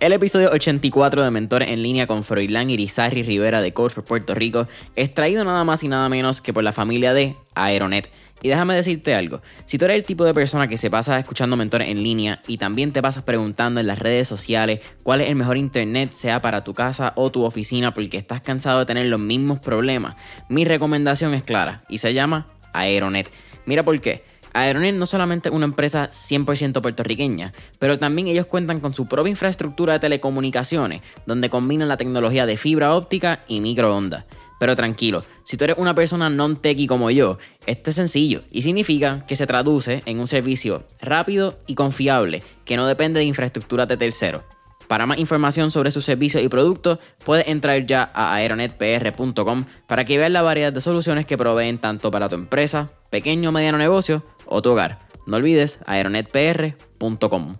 El episodio 84 de Mentores en línea con Froilán Irizarry Rivera de Code for Puerto Rico es traído nada más y nada menos que por la familia de Aeronet. Y déjame decirte algo, si tú eres el tipo de persona que se pasa escuchando mentores en línea y también te pasas preguntando en las redes sociales cuál es el mejor internet sea para tu casa o tu oficina porque estás cansado de tener los mismos problemas, mi recomendación es clara y se llama Aeronet. Mira por qué. Aeronet no solamente es una empresa 100% puertorriqueña, pero también ellos cuentan con su propia infraestructura de telecomunicaciones, donde combinan la tecnología de fibra óptica y microondas. Pero tranquilo, si tú eres una persona non-techie como yo, esto es sencillo y significa que se traduce en un servicio rápido y confiable que no depende de infraestructura de terceros. Para más información sobre sus servicios y productos, puedes entrar ya a aeronetpr.com para que veas la variedad de soluciones que proveen tanto para tu empresa, pequeño o mediano negocio o tu hogar. No olvides aeronetpr.com.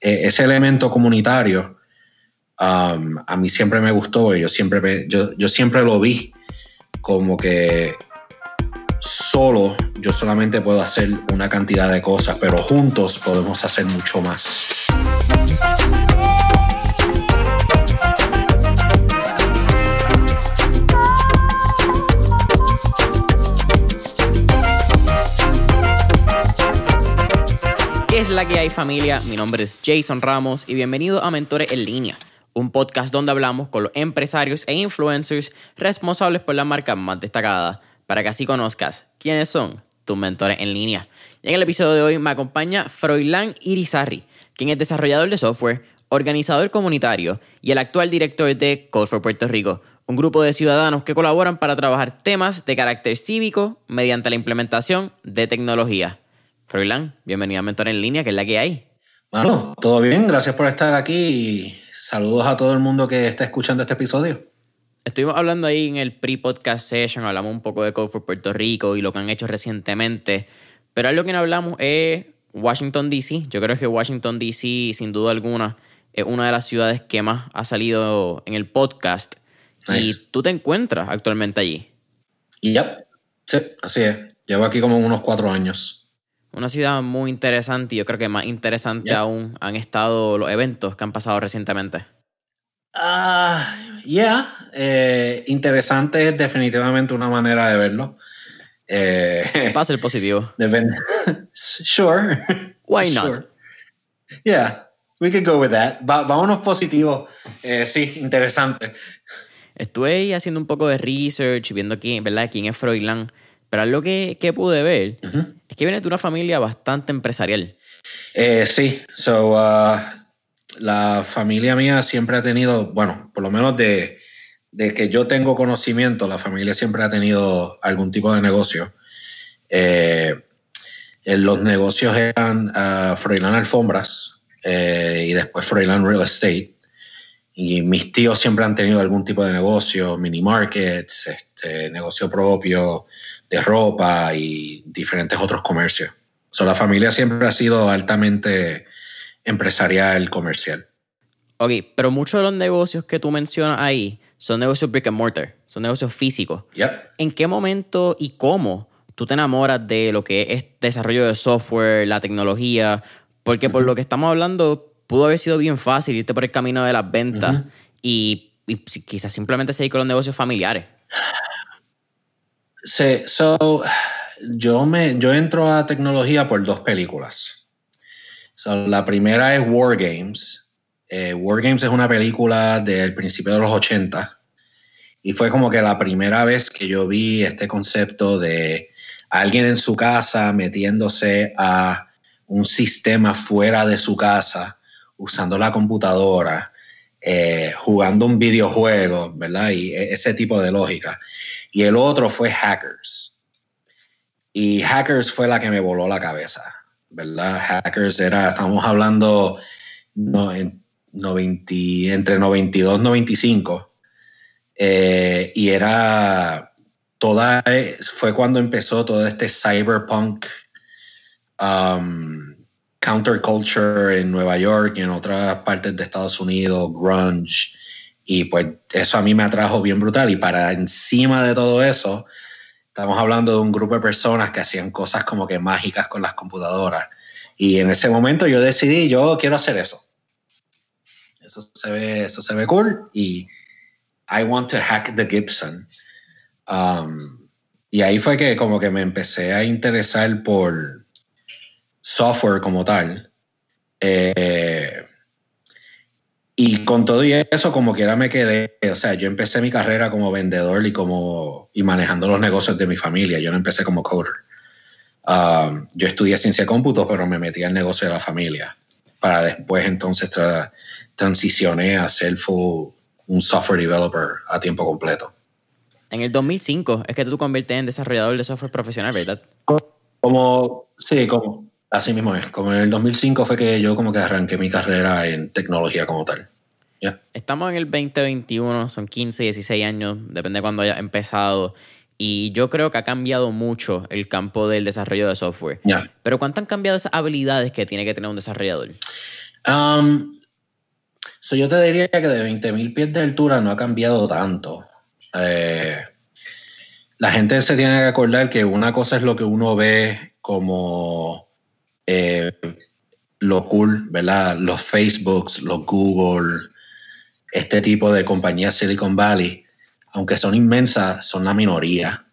E, ese elemento comunitario um, a mí siempre me gustó yo siempre, yo siempre lo vi como que solo yo solamente puedo hacer una cantidad de cosas, pero juntos podemos hacer mucho más. ¿Qué es la que hay familia? Mi nombre es Jason Ramos y bienvenido a Mentores en línea, un podcast donde hablamos con los empresarios e influencers responsables por las marcas más destacadas, para que así conozcas quiénes son tus mentores en línea. En el episodio de hoy me acompaña Froilán Irizarry, quien es desarrollador de software, organizador comunitario y el actual director de Code for Puerto Rico, un grupo de ciudadanos que colaboran para trabajar temas de carácter cívico mediante la implementación de tecnología. Froilán, bienvenido a Mentor en Línea, que es la que hay. Bueno, todo bien, gracias por estar aquí y saludos a todo el mundo que está escuchando este episodio. Estuvimos hablando ahí en el pre-podcast session, hablamos un poco de Code for Puerto Rico y lo que han hecho recientemente, pero algo que no hablamos es Washington, D.C. Yo creo que Washington, D.C., sin duda alguna, es una de las ciudades que más ha salido en el podcast. Y tú te encuentras actualmente allí. Yep. Sí, así es. Llevo aquí como unos cuatro años. Una ciudad muy interesante y yo creo que más interesante aún han estado los eventos que han pasado recientemente. Ah, yeah. Eh, interesante es definitivamente una manera de verlo. Eh, Va a ser positivo. sure. Why not? Yeah, we could go with that. vámonos positivos. Eh, sí, interesante. Estuve haciendo un poco de research, viendo quién, ¿verdad? quién es Froilán. Pero algo que, que pude ver es que viene de una familia bastante empresarial. Eh, sí, so, uh, la familia mía siempre ha tenido, bueno, por lo menos de, de, que yo tengo conocimiento, la familia siempre ha tenido algún tipo de negocio. Eh, los negocios eran uh, Froilán Alfombras eh, y después Froilán Real Estate. Y mis tíos siempre han tenido algún tipo de negocio, mini markets, este, negocio propio, de ropa y diferentes otros comercios. So, la familia siempre ha sido altamente empresarial, comercial. Ok, pero muchos de los negocios que tú mencionas ahí son negocios brick and mortar, son negocios físicos. ¿En qué momento y cómo tú te enamoras de lo que es desarrollo de software, la tecnología? Porque por lo que estamos hablando, pudo haber sido bien fácil irte por el camino de las ventas y, y, quizás simplemente seguir con los negocios familiares. Sí, so, yo, me, yo entro a tecnología por dos películas. la primera es War Games. Eh, War Games es una película del principio de los 80 y fue como que la primera vez que yo vi este concepto de alguien en su casa metiéndose a un sistema fuera de su casa, usando la computadora, eh, jugando un videojuego, ¿verdad? Y e, ese tipo de lógica y el otro fue Hackers. Y Hackers fue la que me voló la cabeza, ¿verdad? Hackers era, estamos hablando no, en entre 92 y 95. Eh, y era toda, fue cuando empezó todo este cyberpunk um, counterculture en Nueva York y en otras partes de Estados Unidos, grunge y pues eso a mí me atrajo bien brutal. Y para encima de todo eso, estamos hablando de un grupo de personas que hacían cosas como que mágicas con las computadoras. Y en ese momento yo decidí, yo quiero hacer eso. eso se ve, eso se ve cool y I want to hack the Gibson. Um, y ahí fue que como que me empecé a interesar por software como tal. Eh, y con todo y eso, como quiera me quedé, o sea, yo empecé mi carrera como vendedor y como y manejando los negocios de mi familia. Yo no empecé como coder. Um, yo estudié ciencia de cómputo, pero me metí al negocio de la familia. Para después entonces transicioné a ser un software developer a tiempo completo. En el 2005 es que tú te conviertes en desarrollador de software profesional, ¿verdad? Como, sí, como, Así mismo es. Como en el 2005 fue que yo como que arranqué mi carrera en tecnología como tal. Estamos en el 2021, son 15, 16 años, depende de cuándo haya empezado. Y yo creo que ha cambiado mucho el campo del desarrollo de software. Pero ¿cuánto han cambiado esas habilidades que tiene que tener un desarrollador? Um, yo te diría que de 20.000 pies de altura no ha cambiado tanto. Eh, la gente se tiene que acordar que una cosa es lo que uno ve como eh, lo cool, ¿verdad? Los Facebooks, los Google, este tipo de compañías Silicon Valley, aunque son inmensas, son la minoría.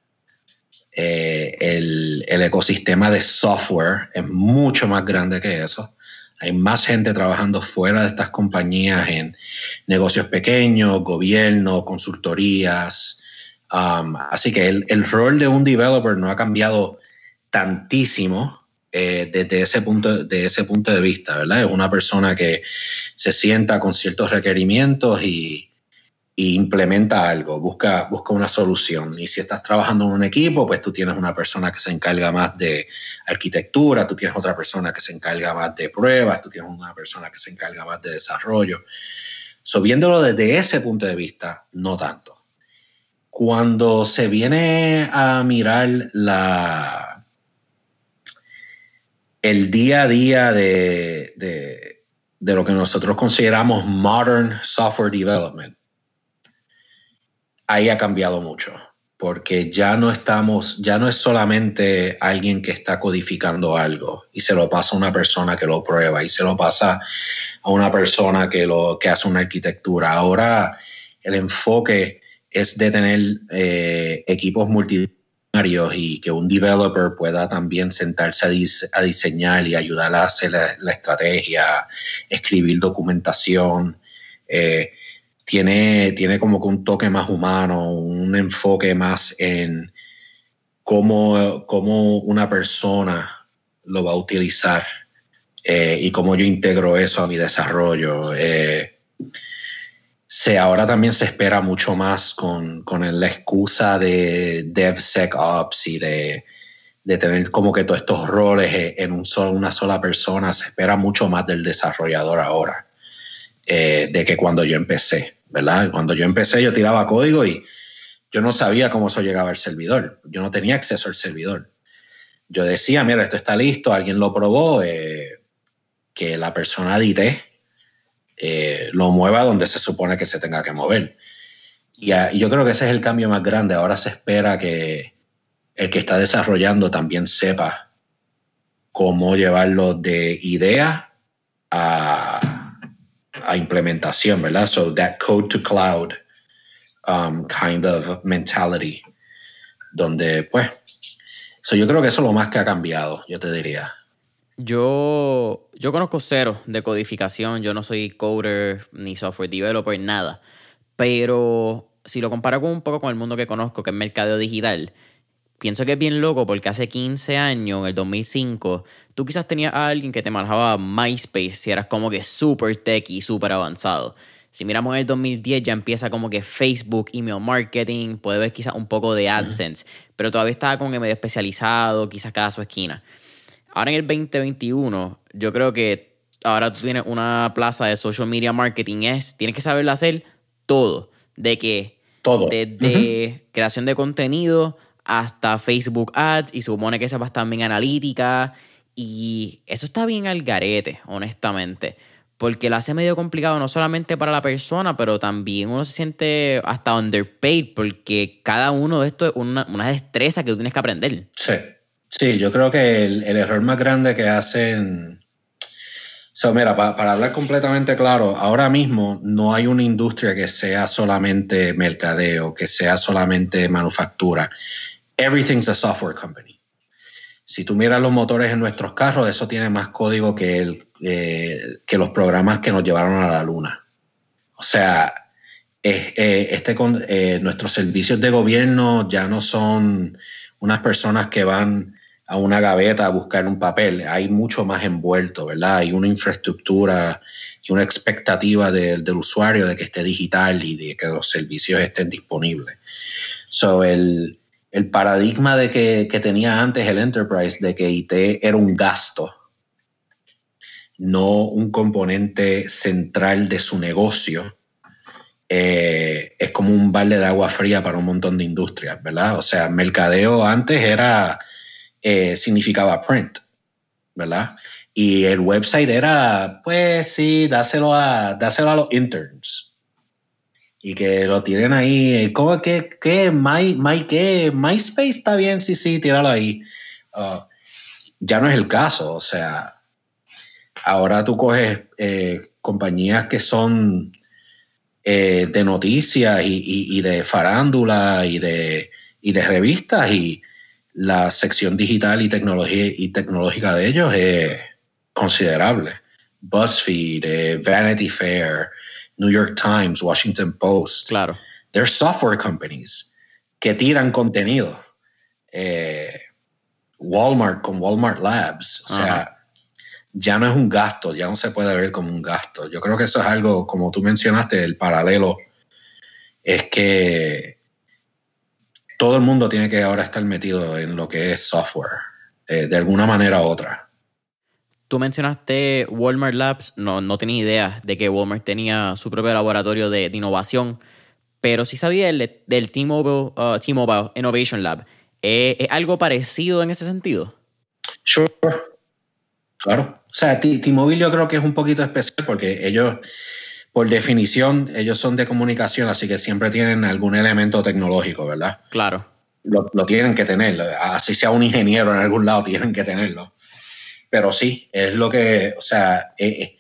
Eh, el, ecosistema de software es mucho más grande que eso. Hay más gente trabajando fuera de estas compañías en negocios pequeños, gobierno, consultorías. Um, así que el, el, rol de un developer no ha cambiado tantísimo eh, desde ese punto, de ese punto de vista, ¿verdad? Es una persona que se sienta con ciertos requerimientos y, implementa algo, busca, busca una solución. Y si estás trabajando en un equipo, pues tú tienes una persona que se encarga más de arquitectura, tú tienes otra persona que se encarga más de pruebas, tú tienes una persona que se encarga más de desarrollo. So, viéndolo desde ese punto de vista, no tanto. Cuando se viene a mirar la, el día a día de, de, lo que nosotros consideramos modern software development, ahí ha cambiado mucho, porque ya no estamos, ya no es solamente alguien que está codificando algo y se lo pasa a una persona que lo prueba y se lo pasa a una persona que, lo, que hace una arquitectura. Ahora el enfoque es de tener eh, equipos multidisciplinarios y que un developer pueda también sentarse a, diseñar y ayudar a hacer la, estrategia, escribir documentación. Eh, tiene, tiene como que un toque más humano, un enfoque más en cómo, cómo una persona lo va a utilizar eh, y cómo yo integro eso a mi desarrollo. Eh, se, ahora también se espera mucho más con, la excusa de DevSecOps y de, tener como que todos estos roles en un solo, una sola persona. Se espera mucho más del desarrollador ahora eh, de que cuando yo empecé, ¿verdad? Cuando yo empecé yo tiraba código y yo no sabía cómo eso llegaba al servidor. Yo no tenía acceso al servidor. Yo decía, mira, esto está listo, alguien lo probó, eh, que la persona edité eh, lo mueva donde se supone que se tenga que mover. Y, yo creo que ese es el cambio más grande. Ahora se espera que el que está desarrollando también sepa cómo llevarlo de idea a, a implementación, ¿verdad? So that code to cloud um, kind of mentality, donde pues, so yo creo que eso es lo más que ha cambiado, yo te diría. Yo, yo conozco cero de codificación, yo no soy coder ni software developer, nada. Pero si lo comparo con un poco con el mundo que conozco, que es mercado digital, pienso que es bien loco porque hace 15 años, en el 2005, tú quizás tenías a alguien que te manejaba MySpace si eras como que super tech y súper avanzado. Si miramos el 2010 ya empieza como que Facebook, email marketing, puede ver quizás un poco de AdSense, pero todavía estaba como que medio especializado, quizás cada su esquina. Ahora en el 2021, yo creo que ahora tú tienes una plaza de social media marketing, es, tienes que saberlo hacer todo, de que todo. Desde creación de contenido hasta Facebook Ads y supone que sepas también analítica y eso está bien al garete, honestamente. Porque lo hace medio complicado no solamente para la persona, pero también uno se siente hasta underpaid porque cada uno de esto es una, una destreza que tú tienes que aprender. Sí. Sí, yo creo que el, error más grande que hacen, So, mira, para hablar completamente claro, ahora mismo no hay una industria que sea solamente mercadeo, que sea solamente manufactura. Everything's a software company. Si tú miras los motores en nuestros carros, eso tiene más código que, eh, que los programas que nos llevaron a la luna. O sea, eh, este, eh, nuestros servicios de gobierno ya no son unas personas que van a una gaveta a buscar un papel. Hay mucho más envuelto, ¿verdad? Hay una infraestructura y una expectativa del usuario de que esté digital y de que los servicios estén disponibles. So, el, el paradigma de que, que, tenía antes el enterprise de que IT era un gasto, no un componente central de su negocio, eh, es como un balde de agua fría para un montón de industrias, ¿verdad? O sea, mercadeo antes era, eh, significaba print, ¿verdad? Y el website era, pues sí, dáselo a, dáselo a los interns y que lo tienen ahí. ¿Cómo que, qué, My, My, qué? MySpace está bien, sí, sí, tíralo ahí. Uh, ya no es el caso, o sea, ahora tú coges eh, compañías que son eh, de noticias y, de farándula y de, y de revistas y la sección digital y, tecnología, y tecnológica de ellos es considerable. BuzzFeed, eh, Vanity Fair, New York Times, Washington Post. Claro. They're software companies que tiran contenido. Eh, Walmart con Walmart Labs. O sea, ya no es un gasto, ya no se puede ver como un gasto. Yo creo que eso es algo, como tú mencionaste, el paralelo es que todo el mundo tiene que ahora estar metido en lo que es software, eh, de alguna manera u otra. Tú mencionaste Walmart Labs, no, no tenía idea de que Walmart tenía su propio laboratorio de, innovación, pero sí sabía del, del T-Mobile, uh, Innovation Lab. ¿Es, algo parecido en ese sentido? Sure. Claro. O sea, T-Mobile yo creo que es un poquito especial porque ellos, por definición, ellos son de comunicación, así que siempre tienen algún elemento tecnológico, ¿verdad? Claro. Lo, lo tienen que tener. Así sea un ingeniero en algún lado, tienen que tenerlo pero sí, es lo que, o sea, eh, eh,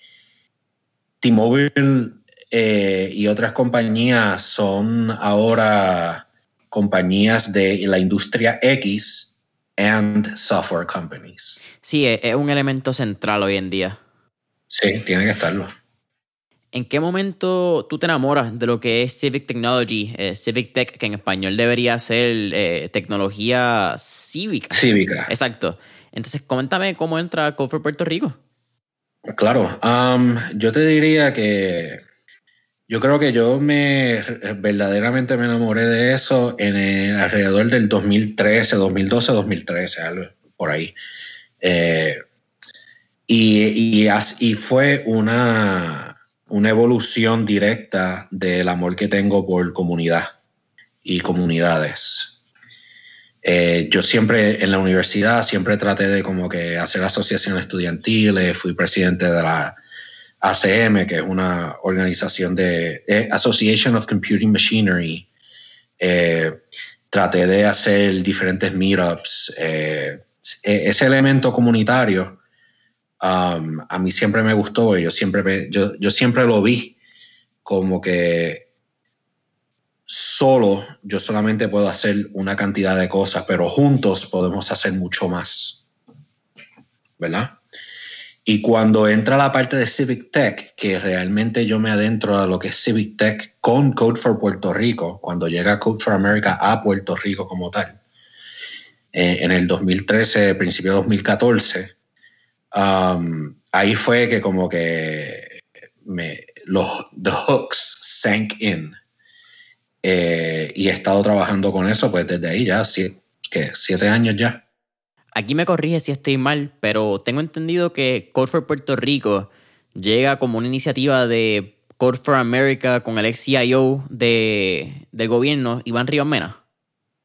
T-Mobile eh, y otras compañías son ahora compañías de la industria X and software companies. Sí, es un elemento central hoy en día. Sí, tiene que estarlo. ¿En qué momento tú te enamoras de lo que es Civic Technology, Civic Tech, que en español debería ser tecnología cívica? Cívica. Exacto. Entonces, coméntame cómo entra Code for Puerto Rico. Claro, um, yo te diría que yo creo que yo me verdaderamente me enamoré de eso en alrededor del 2013, 2012, 2013, algo por ahí. Eh, y, y, fue una, una evolución directa del amor que tengo por comunidad y comunidades. Eh, yo siempre en la universidad siempre traté de como que hacer asociaciones estudiantiles, fui presidente de la ACM, que es una organización de eh, Association of Computing Machinery. Eh, traté de hacer diferentes meetups. E-, ese elemento comunitario um, a mí siempre me gustó y yo siempre, yo, yo siempre lo vi como que solo yo solamente puedo hacer una cantidad de cosas, pero juntos podemos hacer mucho más. ¿Verdad? Y cuando entra la parte de Civic Tech, que realmente yo me adentro a lo que es Civic Tech con Code for Puerto Rico, cuando llega Code for America a Puerto Rico como tal, eh, en el 2013, principio de 2014, um, ahí fue que como que me, los the hooks sank in eh, y he estado trabajando con eso pues desde ahí ya, siete, siete años ya. Aquí me corrige si estoy mal, pero tengo entendido que Code for Puerto Rico llega como una iniciativa de Code for America con el ex CIO de, del gobierno, Iván Rivas Mena.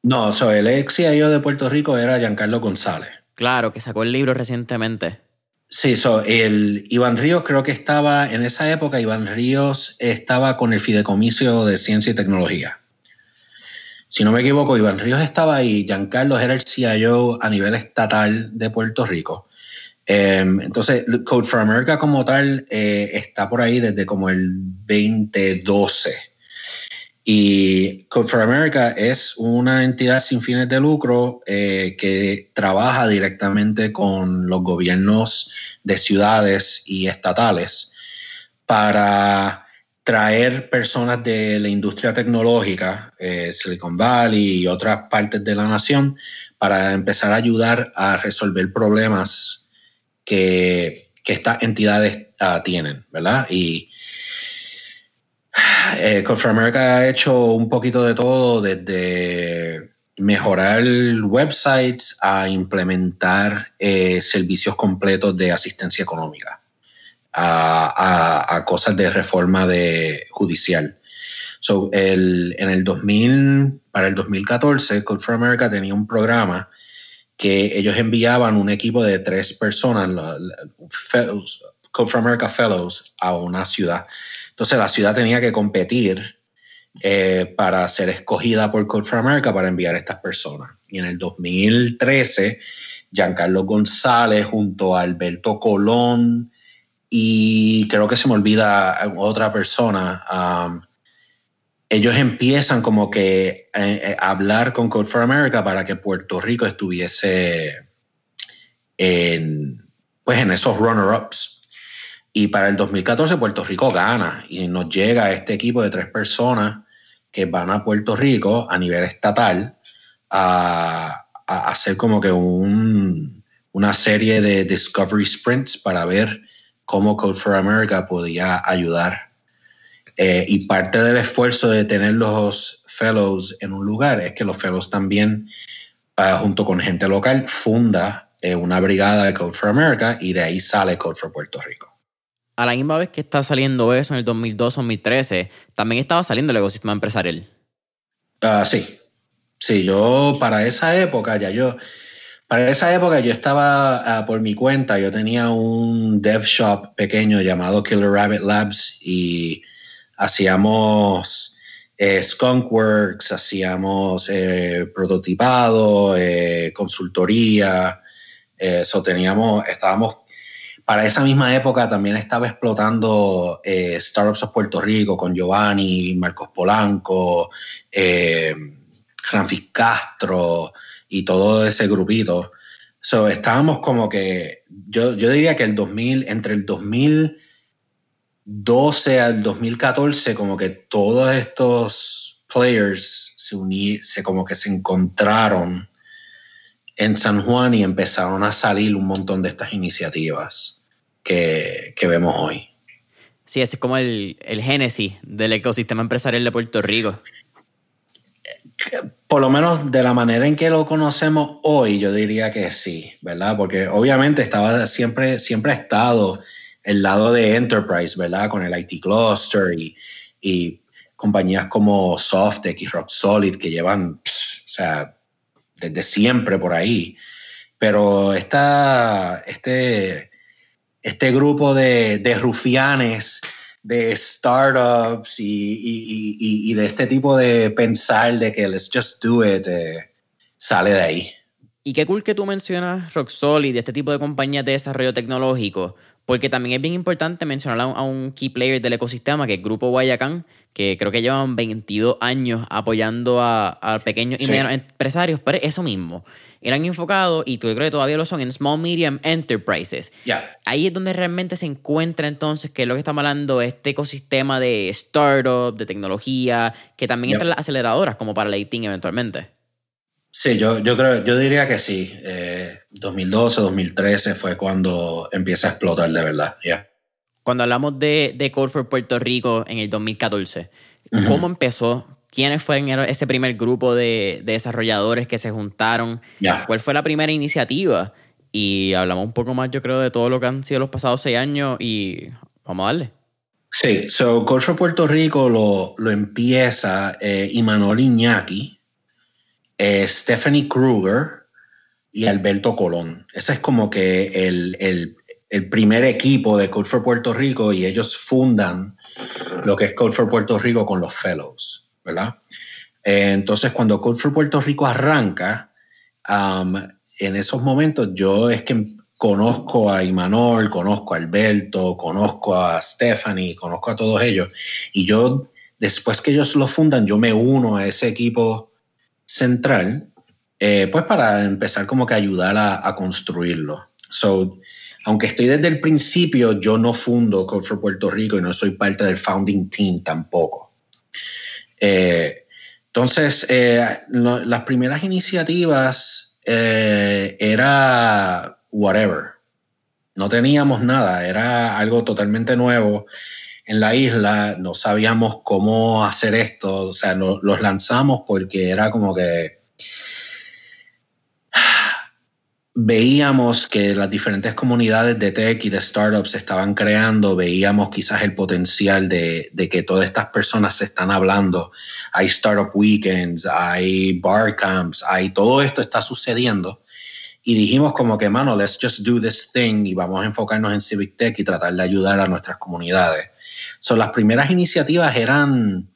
No, el ex CIO de Puerto Rico era Giancarlo González. Claro, que sacó el libro recientemente. Sí, so, el Iván Ríos creo que estaba, en esa época Iván Ríos estaba con el Fideicomiso de Ciencia y Tecnología. Si no me equivoco, Iván Ríos estaba ahí, Giancarlo era el CIO a nivel estatal de Puerto Rico. Em, entonces, Code for America como tal eh, está por ahí desde como el 2012. Y Code for America es una entidad sin fines de lucro eh, que trabaja directamente con los gobiernos de ciudades y estatales para traer personas de la industria tecnológica, eh, Silicon Valley y otras partes de la nación, para empezar a ayudar a resolver problemas que, estas entidades uh, tienen, ¿verdad? Y eh, Code America ha hecho un poquito de todo, desde mejorar websites a implementar eh, servicios completos de asistencia económica, a, cosas de reforma de, judicial. So, el, en el 2000, para el 2014, Code for America tenía un programa que ellos enviaban un equipo de tres personas, Code for America Fellows, a una ciudad. Entonces la ciudad tenía que competir eh, para ser escogida por Code for America para enviar a estas personas. Y en el 2013, Giancarlo González junto a Alberto Colón y creo que se me olvida otra persona, um, ellos empiezan como que a, eh, eh, hablar con Code for America para que Puerto Rico estuviese en, pues en esos runner-ups. Y para el 2014 Puerto Rico gana y nos llega este equipo de tres personas que van a Puerto Rico a nivel estatal a, hacer como que un, una serie de discovery sprints para ver cómo Code for America podía ayudar eh, y parte del esfuerzo de tener los fellows en un lugar es que los fellows también, ah, junto con gente local, funda eh, una brigada de Code for America y de ahí sale Code for Puerto Rico. A la misma vez que está saliendo eso en el 2002-2013, también estaba saliendo el ecosistema empresarial. Uh, sí, sí, yo para esa época ya yo, para esa época yo estaba ah, por mi cuenta, yo tenía un dev shop pequeño llamado Killer Rabbit Labs y hacíamos eh, Skunkworks, hacíamos eh, prototipado, eh, consultoría, eso teníamos, estábamos, para esa misma época también estaba explotando Startups of Puerto Rico con Giovanni, Marcos Polanco, Francis Castro y todo ese grupito. Estábamos como que, yo, yo diría que el 2000, entre el 2000 12 al 2014, como que todos estos players se uní, se como que se encontraron en San Juan y empezaron a salir un montón de estas iniciativas que, vemos hoy. Sí, ese es como el, el génesis del ecosistema empresarial de Puerto Rico. Por lo menos de la manera en que lo conocemos hoy, yo diría que sí, ¿verdad? Porque obviamente estaba siempre, siempre ha estado el lado de enterprise, ¿verdad? Con el IT Cluster y, compañías como Softeq y Rock Solid que llevan, o sea, desde siempre por ahí. Pero esta, este, este grupo de, rufianes, de startups y, de este tipo de pensar de que let's just do it, eh, sale de ahí. Y qué cool que tú mencionas Rock Solid, este tipo de compañías de desarrollo tecnológico, porque también es bien importante mencionar a un, key player del ecosistema, que es Grupo Guayacán, que creo que llevan 22 años apoyando a, pequeños y medianos empresarios, pero eso mismo. Eran enfocados, y tú creo que todavía lo son, en Small Medium Enterprises. Ahí es donde realmente se encuentra entonces, que es lo que estamos hablando, este ecosistema de startup, de tecnología, que también entra en las aceleradoras, como para la eventualmente. Sí, yo, yo creo, yo diría que sí. 2012, eh, 2013 fue cuando empieza a explotar de verdad. Cuando hablamos de, de Code for Puerto Rico en el 2014, ¿cómo empezó? ¿Quiénes fueron ese primer grupo de, desarrolladores que se juntaron? ¿Cuál fue la primera iniciativa? Y hablamos un poco más, yo creo, de todo lo que han sido los pasados seis años y vamos a darle. Sí, so Code for Puerto Rico lo, lo empieza eh, Imanol Iñaki, eh, Stephanie Kruger y Alberto Colón. Ese es como que el, primer equipo de Code for Puerto Rico y ellos fundan lo que es Code for Puerto Rico con los fellows, ¿verdad? Eh, entonces, cuando Code for Puerto Rico arranca, um, en esos momentos yo es que conozco a Imanol, conozco a Alberto, conozco a Stephanie, conozco a todos ellos. Y yo, después que ellos lo fundan, yo me uno a ese equipo central, eh, pues para empezar como que ayudar a, construirlo. So, aunque estoy desde el principio, yo no fundo Code for Puerto Rico y no soy parte del founding team tampoco. Eh, entonces, eh, las primeras iniciativas era whatever. No teníamos nada, era algo totalmente nuevo en la isla, no sabíamos cómo hacer esto, o sea, los lanzamos porque era como que veíamos que las diferentes comunidades de tech y de startups estaban creando, veíamos quizás el potencial de, de, que todas estas personas se están hablando. Hay startup weekends, hay bar camps, hay todo esto está sucediendo y dijimos como que, mano, let's just do this thing y vamos a enfocarnos en Civic Tech y tratar de ayudar a nuestras comunidades. Son las primeras iniciativas eran,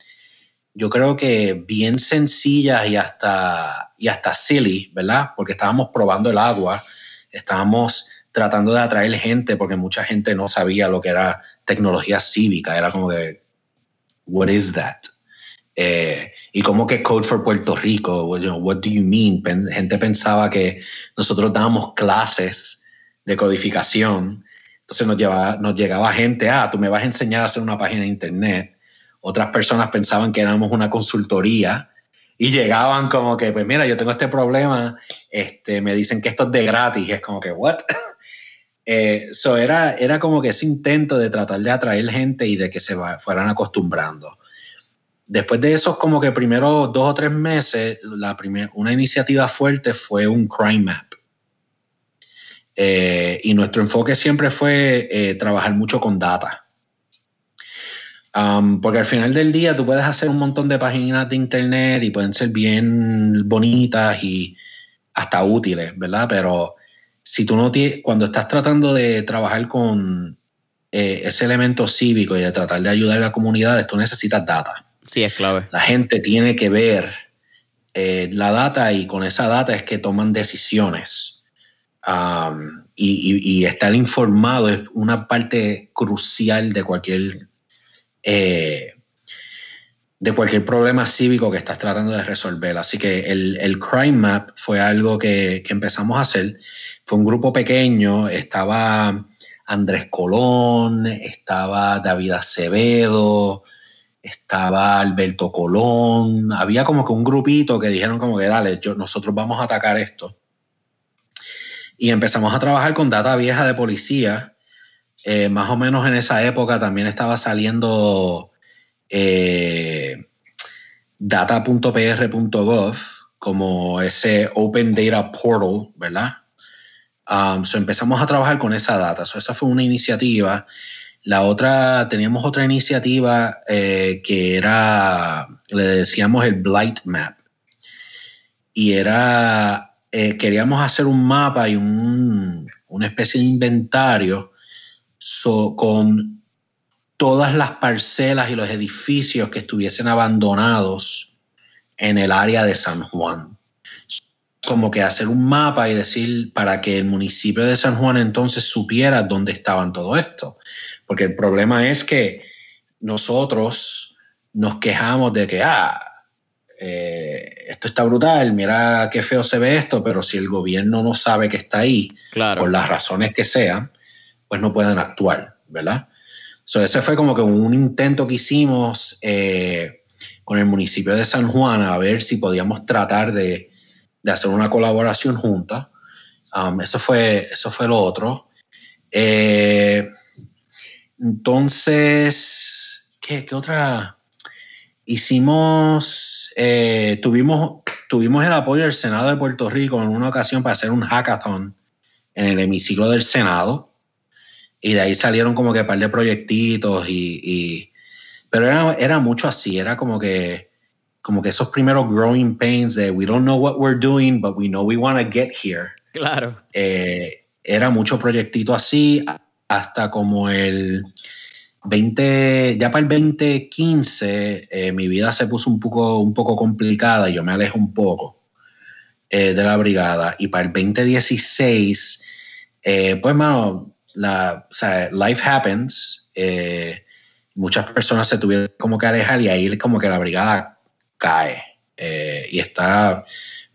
yo creo que bien sencillas y hasta, y hasta silly, ¿verdad? Porque estábamos probando el agua, estábamos tratando de atraer gente porque mucha gente no sabía lo que era tecnología cívica, era como que, what is that? Eh, y como que Code for Puerto Rico, what do you mean? gente pensaba que nosotros dábamos clases de codificación, entonces nos, llegaba gente, ah, tú me vas a enseñar a hacer una página de internet. Otras personas pensaban que éramos una consultoría y llegaban como que, pues mira, yo tengo este problema, este, me dicen que esto es de gratis, y es como que, ¿what? Eso eh, era, era como que ese intento de tratar de atraer gente y de que se fueran acostumbrando. Después de esos como que primeros dos o tres meses, la una iniciativa fuerte fue un crime map. Eh, y nuestro enfoque siempre fue eh, trabajar mucho con data. Um, porque al final del día tú puedes hacer un montón de páginas de internet y pueden ser bien bonitas y hasta útiles, ¿verdad? Pero si tú no tienes, cuando estás tratando de trabajar con eh, ese elemento cívico y de tratar de ayudar a la comunidad, tú necesitas data. Sí, es clave. La gente tiene que ver eh, la data y con esa data es que toman decisiones. Um, y, estar informado es una parte crucial de cualquier eh, de cualquier problema cívico que estás tratando de resolver. Así que el, Crime Map fue algo que, que, empezamos a hacer. Fue un grupo pequeño, estaba Andrés Colón, estaba David Acevedo, estaba Alberto Colón, había como que un grupito que dijeron como que dale, yo, nosotros vamos a atacar esto. Y empezamos a trabajar con data vieja de policía. Eh, más o menos en esa época también estaba saliendo eh, data.pr.gov como ese Open Data Portal, ¿verdad? Um, empezamos a trabajar con esa data. esa fue una iniciativa la otra, teníamos otra iniciativa eh, que era, le decíamos el Blight Map. Y era, eh, queríamos hacer un mapa y un, una especie de inventario con todas las parcelas y los edificios que estuviesen abandonados en el área de San Juan. Como que hacer un mapa y decir para que el municipio de San Juan entonces supiera dónde estaban todo esto. Porque el problema es que nosotros nos quejamos de que, ah, eh, esto está brutal, mira qué feo se ve esto, pero si el gobierno no sabe que está ahí, por las razones que sean, pues no pueden actuar, ¿verdad? So, ese fue como que un intento que hicimos eh, con el municipio de San Juan a ver si podíamos tratar de, hacer una colaboración junta. Um, eso, fue, eso fue lo otro. Eh, entonces, ¿qué, otra? Hicimos, eh, tuvimos, tuvimos el apoyo del Senado de Puerto Rico en una ocasión para hacer un hackathon en el hemiciclo del Senado. Y de ahí salieron como que un par de proyectitos y, pero era, era, mucho así, era como que como que esos primeros growing pains de we don't know what we're doing, but we know we want to get here. Claro. Eh, era mucho proyectito así hasta como el 20, ya para el 2015, eh, mi vida se puso un poco, un poco complicada y yo me alejo un poco eh, de la brigada. Y para el 2016 Eh, pues, mano, la, o sea, life happens. Muchas personas se tuvieron como que alejar y ahí como que la brigada cae y está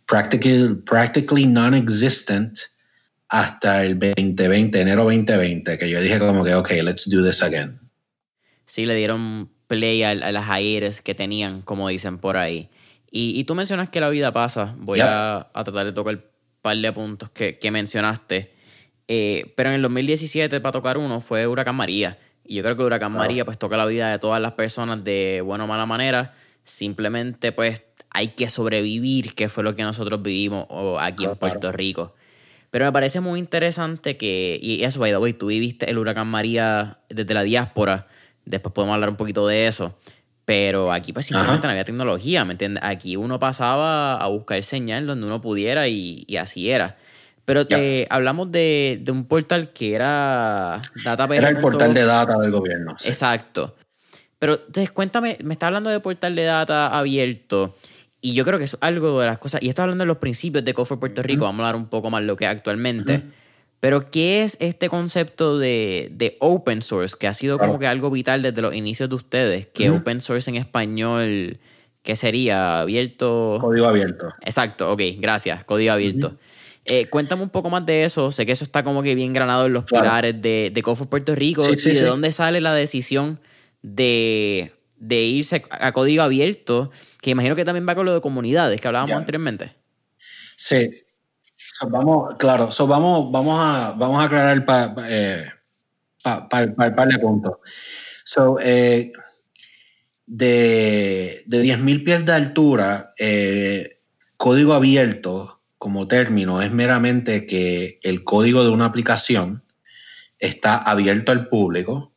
practically, practically non-existent hasta el 2020, enero 2020, que yo dije como que, ok, let's do this again. Sí, le dieron play a, las aires que tenían, como dicen por ahí. Y, tú mencionas que la vida pasa. Voy a, tratar de tocar un par de puntos que, mencionaste. Eh, pero en el 2017, para tocar uno, fue Huracán María. Y yo creo que Huracán María pues toca la vida de todas las personas de buena o mala manera. Simplemente pues hay que sobrevivir, que fue lo que nosotros vivimos aquí en Puerto Rico. Pero me parece muy interesante que, y eso, by the way, tú viviste el huracán María desde la diáspora, después podemos hablar un poquito de eso, pero aquí pues simplemente no había tecnología, ¿me entiendes? Aquí uno pasaba a buscar señal donde uno pudiera y, así era. Pero te, hablamos de, un portal que era Data Era el portal de data del gobierno. Exacto. Pero entonces cuéntame, me está hablando de portal de data abierto. Y yo creo que es algo de las cosas, y estoy hablando de los principios de COFOR Puerto Rico, vamos a hablar un poco más de lo que actualmente. Pero, ¿qué es este concepto de, open source, que ha sido como que algo vital desde los inicios de ustedes? Que open source en español, ¿qué sería? Abierto. Código abierto. Exacto, ok, gracias, código abierto. Eh, cuéntame un poco más de eso. Sé que eso está como que bien granado en los pilares de, de Puerto Rico. y de dónde sale la decisión de de irse a código abierto, que imagino que también va con lo de comunidades que hablábamos anteriormente. Sí. Vamos, claro, vamos, vamos, a, vamos a aclarar el par eh, de puntos. So, eh, de, de 10.000 pies de altura, eh, código abierto como término es meramente que el código de una aplicación está abierto al público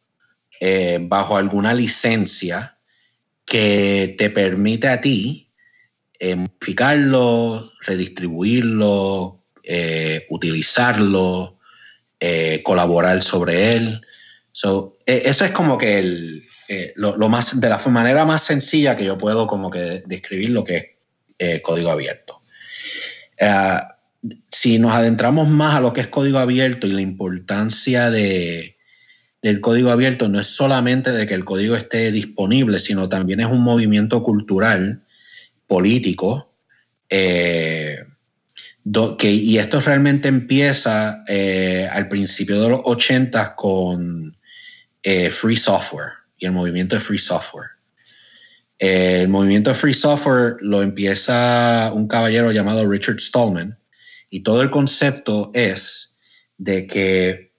bajo alguna licencia que te permite a ti eh, modificarlo, redistribuirlo, eh, utilizarlo, eh, colaborar sobre él. eso es como que el, lo, más, de la manera más sencilla que yo puedo como que describir lo que es código abierto. si nos adentramos más a lo que es código abierto y la importancia de, del código abierto no es solamente de que el código esté disponible, sino también es un movimiento cultural, político, eh, que, y esto realmente empieza eh, al principio de los 80 con eh, Free Software y el movimiento de Free Software. el movimiento de Free Software lo empieza un caballero llamado Richard Stallman y todo el concepto es de que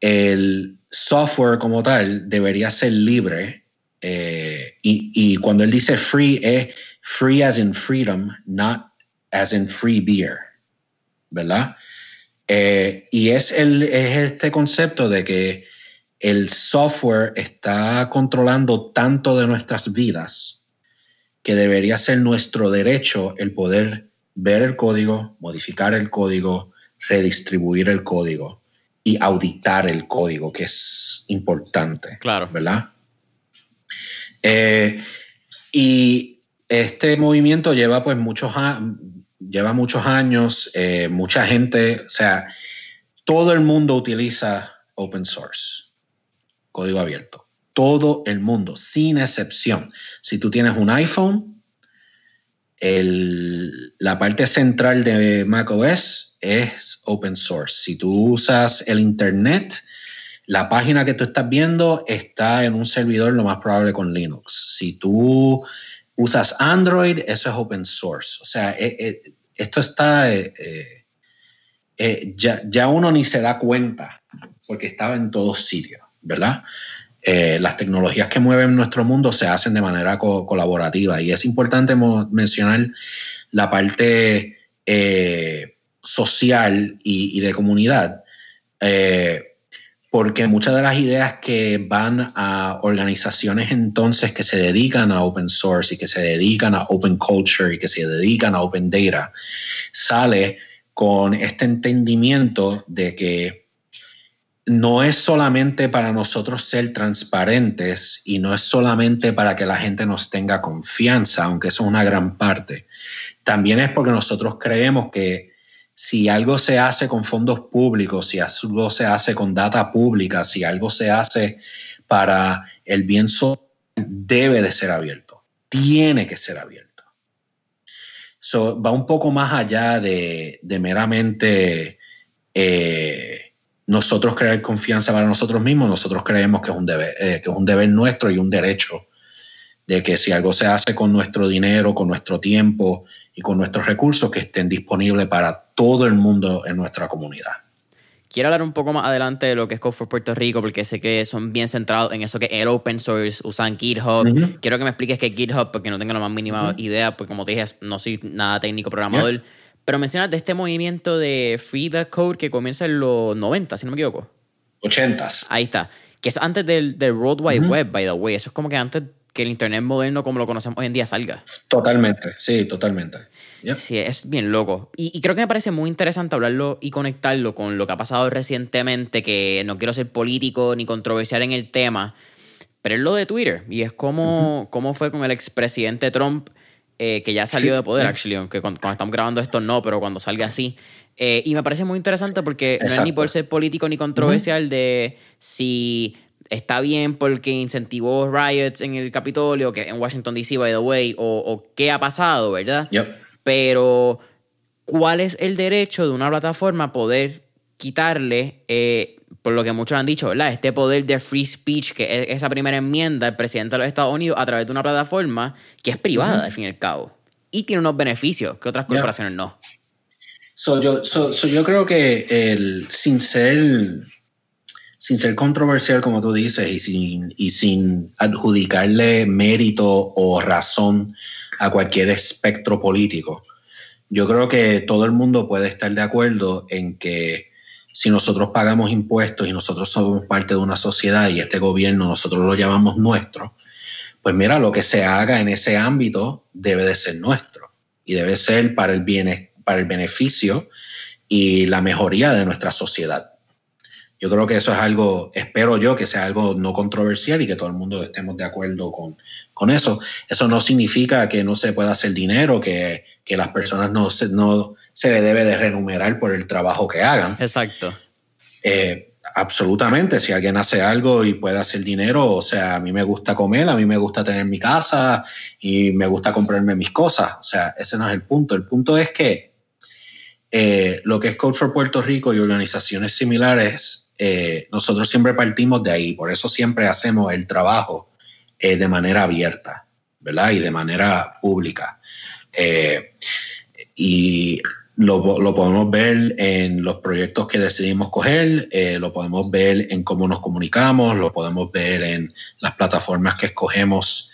el software como tal debería ser libre. Eh, y, cuando él dice free, es free as in freedom, not as in free beer, ¿verdad? Eh, y es, el, es este concepto de que el software está controlando tanto de nuestras vidas que debería ser nuestro derecho el poder ver el código, modificar el código, redistribuir el código y auditar el código, que es importante. Claro. ¿Verdad? Eh, y este movimiento lleva pues muchos, lleva muchos años, eh, mucha gente, o sea, todo el mundo utiliza open source, código abierto. Todo el mundo, sin excepción. Si tú tienes un iPhone, la parte central de macOS es open source. Si tú usas el Internet, la página que tú estás viendo está en un servidor lo más probable con Linux. Si tú usas Android, eso es open source. O sea, eh, eh, esto está... Eh, ya, ya, uno ni se da cuenta porque estaba en todos sitios, ¿verdad? las tecnologías que mueven nuestro mundo se hacen de manera colaborativa y es importante mencionar la parte social y, de comunidad, eh, porque muchas de las ideas que van a organizaciones entonces que se dedican a open source y que se dedican a open culture y que se dedican a open data, sale con este entendimiento de que no es solamente para nosotros ser transparentes y no es solamente para que la gente nos tenga confianza, aunque eso es una gran parte. También es porque nosotros creemos que si algo se hace con fondos públicos, si algo se hace con data pública, si algo se hace para el bien social, debe de ser abierto, tiene que ser abierto. va un poco más allá de, meramente eh, nosotros crear confianza para nosotros mismos, nosotros creemos que es un deber, eh, que es un deber nuestro y un derecho de que si algo se hace con nuestro dinero, con nuestro tiempo y con nuestros recursos, que estén disponibles para todo el mundo en nuestra comunidad. Quiero hablar un poco más adelante de lo que es Code for Puerto Rico, porque sé que son bien centrados en eso que el open source, usan GitHub. Quiero que me expliques qué es GitHub, porque no tengo la más mínima idea, porque como te dije, no soy nada técnico programador. Pero mencionas de este movimiento de Free the Code que comienza en los 90, si no me equivoco. 80. Ahí está. Que es antes del, del World Wide Web, by the way. Eso es como que antes que el Internet moderno como lo conocemos hoy en día salga. Totalmente, sí, totalmente. Sí, es bien loco. Y, creo que me parece muy interesante hablarlo y conectarlo con lo que ha pasado recientemente, que no quiero ser político ni controversial en el tema, pero es lo de Twitter. Y es como, cómo fue con el expresidente Trump, eh, que ya salió de poder, actually, aunque cuando, estamos grabando esto no, pero cuando salga así. Eh, y me parece muy interesante porque no es ni por ser político ni controversial de si está bien porque incentivó riots en el Capitolio, que en Washington DC, by the way, o, qué ha pasado, ¿verdad? Pero, ¿cuál es el derecho de una plataforma a poder quitarle, eh, por lo que muchos han dicho, ¿verdad? Este poder de free speech, que es esa primera enmienda del presidente de los Estados Unidos a través de una plataforma que es privada, al fin y al cabo. Y tiene unos beneficios que otras corporaciones no. yo, yo creo que el, sin ser sin ser controversial, como tú dices, y sin, y sin adjudicarle mérito o razón a cualquier espectro político. Yo creo que todo el mundo puede estar de acuerdo en que si nosotros pagamos impuestos y nosotros somos parte de una sociedad y este gobierno nosotros lo llamamos nuestro, pues mira, lo que se haga en ese ámbito debe de ser nuestro y debe ser para el, bien, para el beneficio y la mejoría de nuestra sociedad. Yo creo que eso es algo, espero yo que sea algo no controversial y que todo el mundo estemos de acuerdo con, con eso. Eso no significa que no se pueda hacer dinero, que, que las personas no se, no se le debe de renumerar por el trabajo que hagan. Exacto. Eh, absolutamente, si alguien hace algo y puede hacer dinero, o sea, a mí me gusta comer, a mí me gusta tener mi casa y me gusta comprarme mis cosas. O sea, ese no es el punto. El punto es que eh, lo que es Code for Puerto Rico y organizaciones similares eh, nosotros siempre partimos de ahí, por eso siempre hacemos el trabajo eh, de manera abierta, ¿verdad? Y de manera pública. Eh, y lo, podemos ver en los proyectos que decidimos coger, lo podemos ver en cómo nos comunicamos, lo podemos ver en las plataformas que escogemos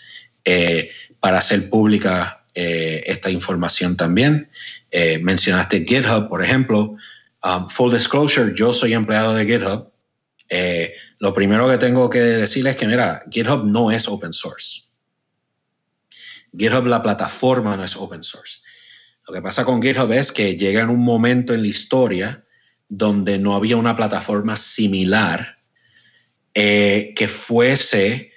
para hacer pública esta información también. mencionaste GitHub, por ejemplo. Um, full disclosure, yo soy empleado de GitHub. Eh, lo primero que tengo que decirles es que, mira, GitHub no es open source. GitHub, la plataforma, no es open source. Lo que pasa con GitHub es que llega en un momento en la historia donde no había una plataforma similar eh, que fuese,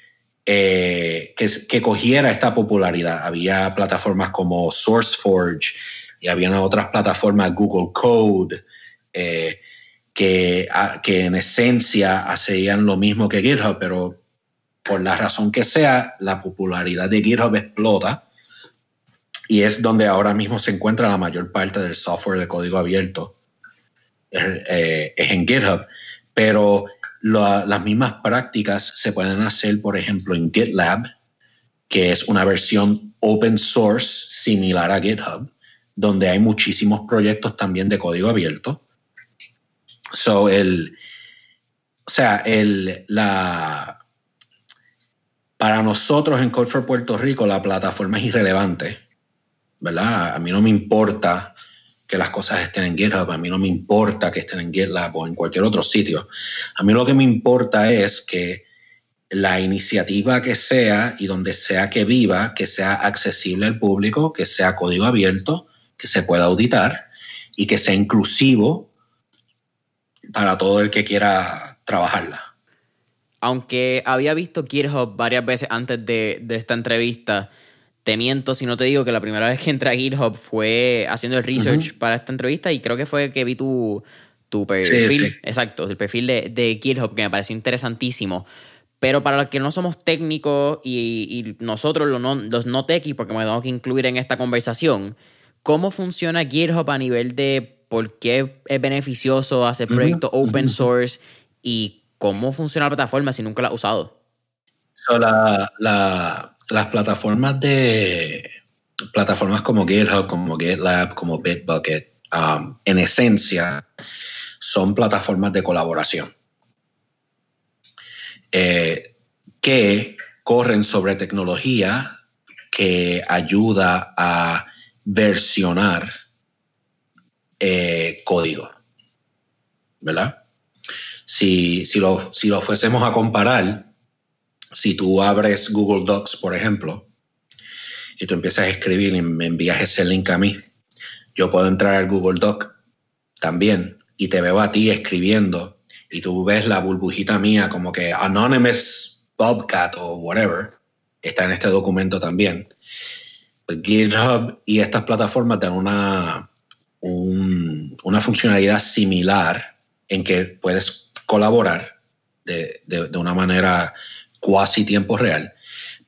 eh, que, que, cogiera esta popularidad. Había plataformas como SourceForge y había otras plataformas, Google Code, eh, que, que, en esencia hacían lo mismo que GitHub, pero por la razón que sea, la popularidad de GitHub explota y es donde ahora mismo se encuentra la mayor parte del software de código abierto, eh, es en GitHub, pero las mismas prácticas se pueden hacer, por ejemplo, en GitLab, que es una versión open source similar a GitHub, donde hay muchísimos proyectos también de código abierto So, el, o sea, el, la, para nosotros en Code for Puerto Rico la plataforma es irrelevante, ¿verdad? A mí no me importa que las cosas estén en GitHub, a mí no me importa que estén en GitLab o en cualquier otro sitio. A mí lo que me importa es que la iniciativa que sea y donde sea que viva, que sea accesible al público, que sea código abierto, que se pueda auditar y que sea inclusivo para todo el que quiera trabajarla. Aunque había visto GitHub varias veces antes de, esta entrevista, te miento si no te digo que la primera vez que entré a GitHub fue haciendo el research para esta entrevista y creo que fue que vi tu, tu perfil. Exacto, el perfil de, de GitHub que me pareció interesantísimo. Pero para los que no somos técnicos y, nosotros los no, los no techies, porque me tengo que incluir en esta conversación, ¿cómo funciona GitHub a nivel de por qué es beneficioso hacer proyectos open source y cómo funciona la plataforma si nunca la has usado? las plataformas de plataformas como GitHub, como GitLab, como Bitbucket, um, en esencia son plataformas de colaboración eh, que corren sobre tecnología que ayuda a versionar eh, código. ¿Verdad? Si, si, lo, si lo fuésemos a comparar, si tú abres Google Docs, por ejemplo, y tú empiezas a escribir y me envías ese link a mí, yo puedo entrar al Google Doc también y te veo a ti escribiendo y tú ves la burbujita mía como que Anonymous Bobcat o whatever, está en este documento también. Pues GitHub y estas plataformas dan una, una funcionalidad similar en que puedes colaborar de, de una manera cuasi tiempo real.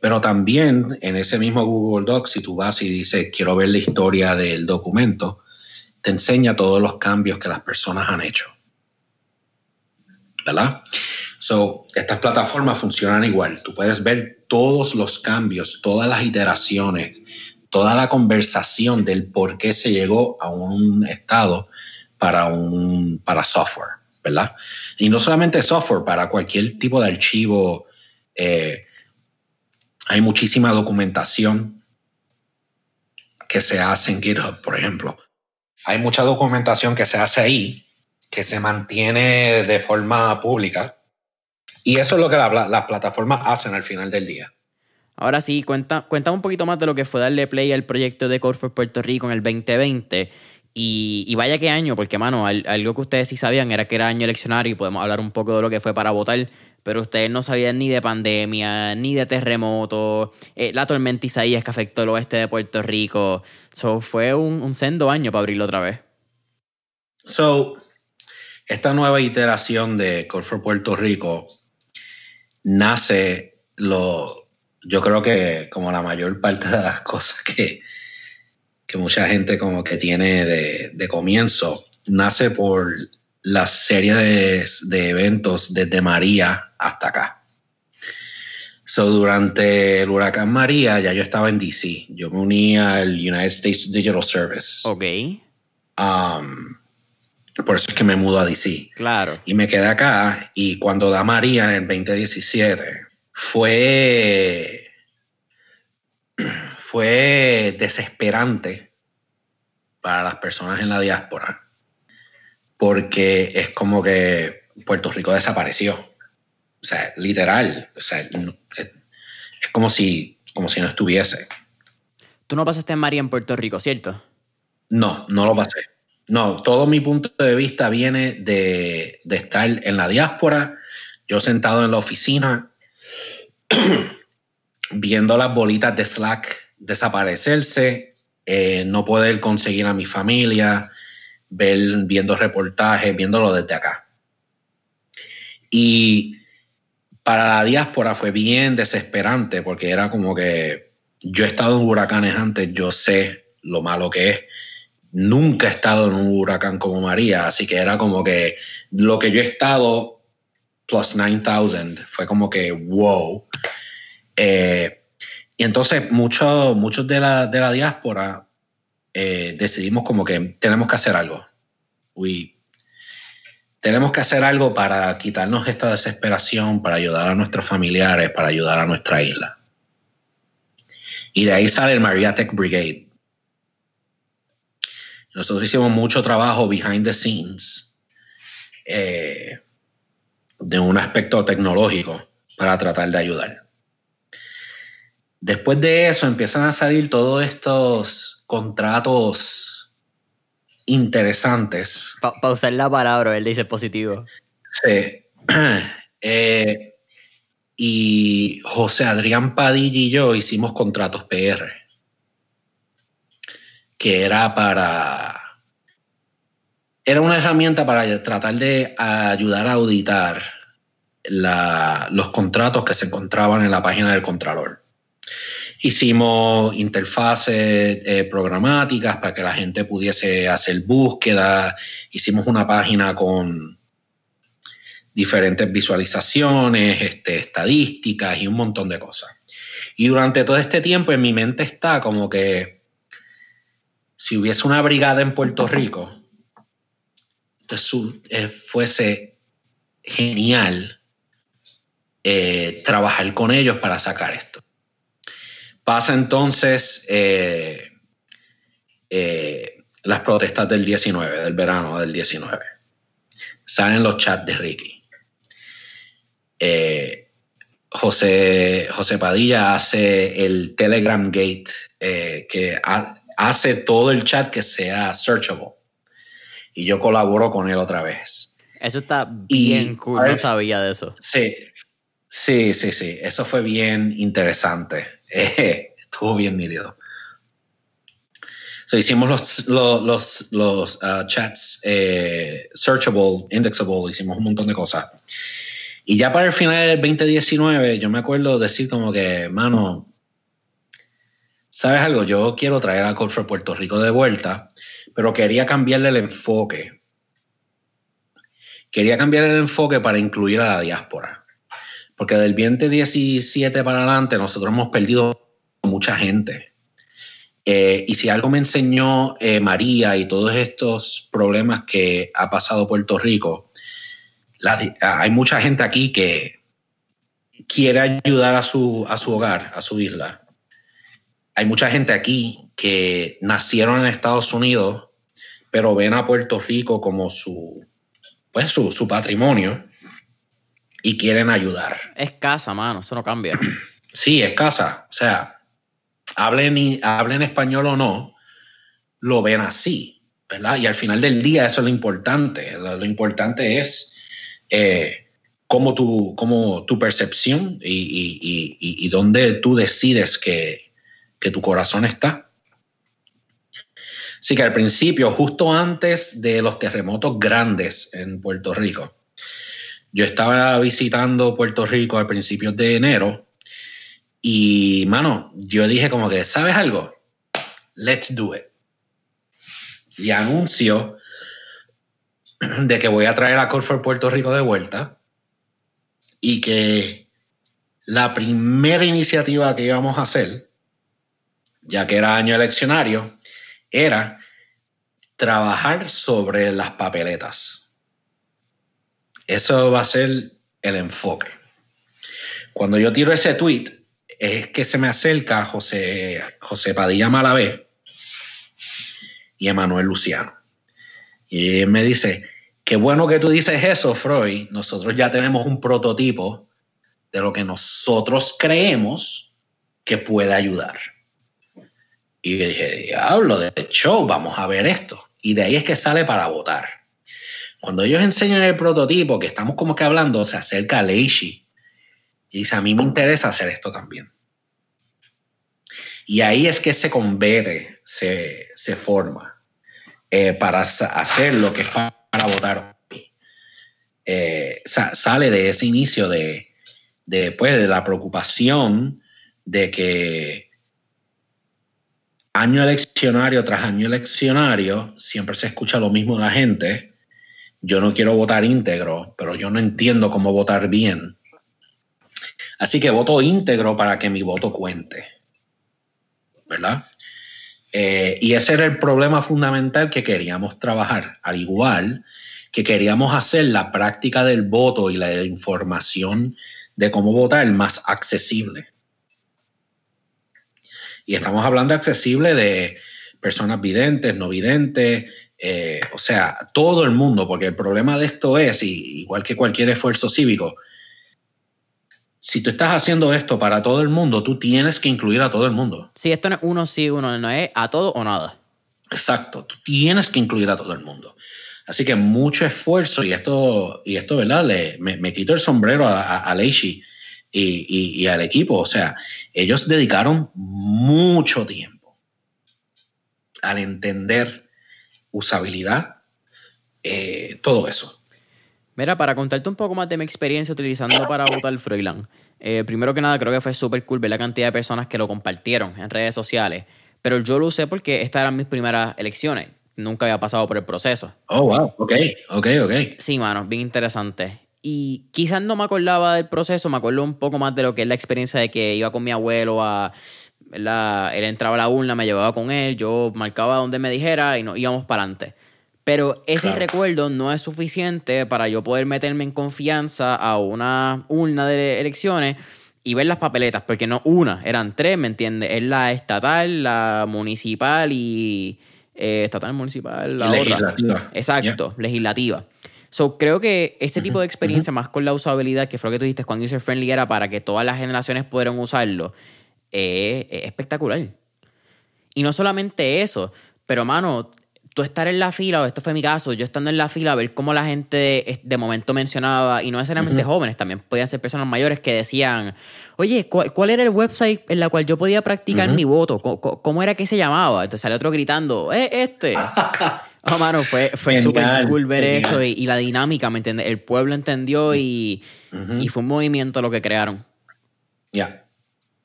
Pero también en ese mismo Google Docs, si tú vas y dices, quiero ver la historia del documento, te enseña todos los cambios que las personas han hecho. ¿verdad? So, estas plataformas funcionan igual. Tú puedes ver todos los cambios, todas las iteraciones, toda la conversación del por qué se llegó a un estado para un para software, ¿verdad? Y no solamente software, para cualquier tipo de archivo. Eh, hay muchísima documentación que se hace en GitHub, por ejemplo. Hay mucha documentación que se hace ahí que se mantiene de forma pública. Y eso es lo que las plataformas hacen al final del día. Ahora sí, cuenta, cuenta un poquito más de lo que fue darle play al proyecto de Core for Puerto Rico en el 2020. Y, vaya qué año, porque, mano, algo que ustedes sí sabían era que era año eleccionario y podemos hablar un poco de lo que fue para votar, pero ustedes no sabían ni de pandemia, ni de terremoto, eh, la tormenta Isaías que afectó el oeste de Puerto Rico. So, fue un, un sendo año para abrirlo otra vez. So, esta nueva iteración de Core for Puerto Rico nace lo, yo creo que como la mayor parte de las cosas que, que mucha gente como que tiene de, comienzo, nace por la serie de, eventos desde María hasta acá. So, durante el huracán María, ya yo estaba en DC. Yo me uní al United States Digital Service. Ok. Um, por eso es que me mudo a DC. Claro. Y me quedé acá. Y cuando da María en el 2017, fue. fue desesperante para las personas en la diáspora. Porque es como que Puerto Rico desapareció. O sea, literal. O sea, es, como si, como si no estuviese. Tú no pasaste en María en Puerto Rico, ¿cierto? No, no lo pasé. No, todo mi punto de vista viene de, estar en la diáspora, yo sentado en la oficina, viendo las bolitas de Slack desaparecerse, eh, no poder conseguir a mi familia, ver, viendo reportajes, viéndolo desde acá. Y para la diáspora fue bien desesperante porque era como que yo he estado en huracanes antes, yo sé lo malo que es nunca he estado en un huracán como María, así que era como que lo que yo he estado plus 9000 fue como que wow. Eh, y entonces muchos muchos de la, de la diáspora eh, decidimos como que tenemos que hacer algo. tenemos que hacer algo para quitarnos esta desesperación, para ayudar a nuestros familiares, para ayudar a nuestra isla. Y de ahí sale el Maria Tech Brigade nosotros hicimos mucho trabajo behind the scenes eh, de un aspecto tecnológico para tratar de ayudar. Después de eso empiezan a salir todos estos contratos interesantes. Para usar la palabra, él dice positivo. Sí. Eh, y José Adrián Padilla y yo hicimos contratos PR, que era para... Era una herramienta para tratar de ayudar a auditar los contratos que se encontraban en la página del Contralor. Hicimos interfaces eh, programáticas para que la gente pudiese hacer búsqueda. Hicimos una página con diferentes visualizaciones, este, estadísticas y un montón de cosas. Y durante todo este tiempo en mi mente está como que si hubiese una brigada en Puerto Rico, entonces eh, fuese genial eh, trabajar con ellos para sacar esto. Pasa entonces eh, las protestas del 19, del verano del 19. Salen los chats de Ricky. Eh, José, José Padilla hace el Telegram Gate, eh, que hace todo el chat que sea searchable. Y yo colaboro con él otra vez. Eso está bien cool, no sabía de eso. Sí, sí, sí, sí. Eso fue bien interesante. estuvo bien nítido. So, hicimos los, uh, chats eh, searchable, indexable, hicimos un montón de cosas. Y ya para el final del 2019, yo me acuerdo decir como que, mano, ¿sabes algo? Yo quiero traer a Colfer Puerto Rico de vuelta, pero quería cambiarle el enfoque. Quería cambiar el enfoque para incluir a la diáspora. Porque del 2017 para adelante nosotros hemos perdido mucha gente. Eh, y si algo me enseñó eh, María y todos estos problemas que ha pasado Puerto Rico, hay mucha gente aquí que quiere ayudar a su, a su hogar, a su isla. Hay mucha gente aquí que nacieron en Estados Unidos, pero ven a Puerto Rico como su, pues, su, patrimonio y quieren ayudar. Es casa, mano, eso no cambia. Sí, es casa. O sea, hablen, hablen español o no, lo ven así, ¿verdad? Y al final del día eso es lo importante. lo importante es eh, cómo, tu, tu percepción y, dónde tú decides que, tu corazón está. Así que al principio, justo antes de los terremotos grandes en Puerto Rico, yo estaba visitando Puerto Rico a principios de enero y, mano, yo dije como que, ¿sabes algo? Let's do it. Y anuncio de que voy a traer a Corfor Puerto Rico de vuelta y que la primera iniciativa que íbamos a hacer, ya que era año eleccionario, era trabajar sobre las papeletas. Eso va a ser el enfoque. Cuando yo tiro ese tweet, es que se me acerca José, José Padilla Malavé y Emanuel Luciano. Y me dice, Qué bueno que tú dices eso, Freud. Nosotros ya tenemos un prototipo de lo que nosotros creemos que puede ayudar. Y dije, diablo, de hecho, vamos a ver esto. Y de ahí es que sale para votar. Cuando ellos enseñan el prototipo, que estamos como que hablando, se acerca a Leishi y dice, a mí me interesa hacer esto también. Y ahí es que ese convete se, se forma eh, para hacer lo que es para votar eh, sale de ese inicio de, de, pues, de la preocupación de que año eleccionario tras año eleccionario siempre se escucha lo mismo de la gente. Yo no quiero votar íntegro, pero yo no entiendo cómo votar bien. Así que voto íntegro para que mi voto cuente. ¿Verdad? Eh, y ese era el problema fundamental que queríamos trabajar, al igual que queríamos hacer la práctica del voto y la información de cómo votar más accesible. Y estamos hablando accesible de personas videntes, no videntes, eh, o sea, todo el mundo, porque el problema de esto es, igual que cualquier esfuerzo cívico, si tú estás haciendo esto para todo el mundo, tú tienes que incluir a todo el mundo. Si esto no es uno sí, uno no es a todo o nada. Exacto, tú tienes que incluir a todo el mundo. Así que mucho esfuerzo y esto, y esto ¿verdad? Le, me, quito el sombrero a, a, Leishi y, al equipo. O sea, ellos dedicaron mucho tiempo al entender usabilidad, eh, todo eso. Mira, para contarte un poco más de mi experiencia utilizando para votar Froilán. Eh, primero que nada, creo que fue súper cool ver la cantidad de personas que lo compartieron en redes sociales. Pero yo lo usé porque estas eran mis primeras elecciones. Nunca había pasado por el proceso. Oh, wow. Ok, ok, ok. Sí, mano, bien interesante. Y quizás no me acordaba del proceso, me acuerdo un poco más de lo que es la experiencia de que iba con mi abuelo a. Él entraba a la urna, me llevaba con él, yo marcaba donde me dijera y nos íbamos para adelante. Pero ese recuerdo no es suficiente para yo poder meterme en confianza a una urna de elecciones y ver las papeletas, porque no una, eran tres, ¿me entiendes? Es la estatal, la municipal y. Eh, estatal, municipal, la legislativa. Exacto, legislativa. So, creo que ese tipo de experiencia, más con la usabilidad, que fue lo que tú dijiste cuando user friendly era para que todas las generaciones pudieran usarlo, es espectacular. Y no solamente eso, pero mano, tú estar en la fila, o esto fue mi caso, yo estando en la fila, ver cómo la gente de momento mencionaba, y no necesariamente jóvenes, también podían ser personas mayores que decían, oye, ¿cuál, era el website en la cual yo podía practicar mi voto? ¿Cómo, era que se llamaba? Entonces sale otro gritando, ¡eh, este! Oh, mano, fue, fue súper cool ver eso y, la dinámica, ¿me entiendes? El pueblo entendió y, fue un movimiento lo que crearon. Ya.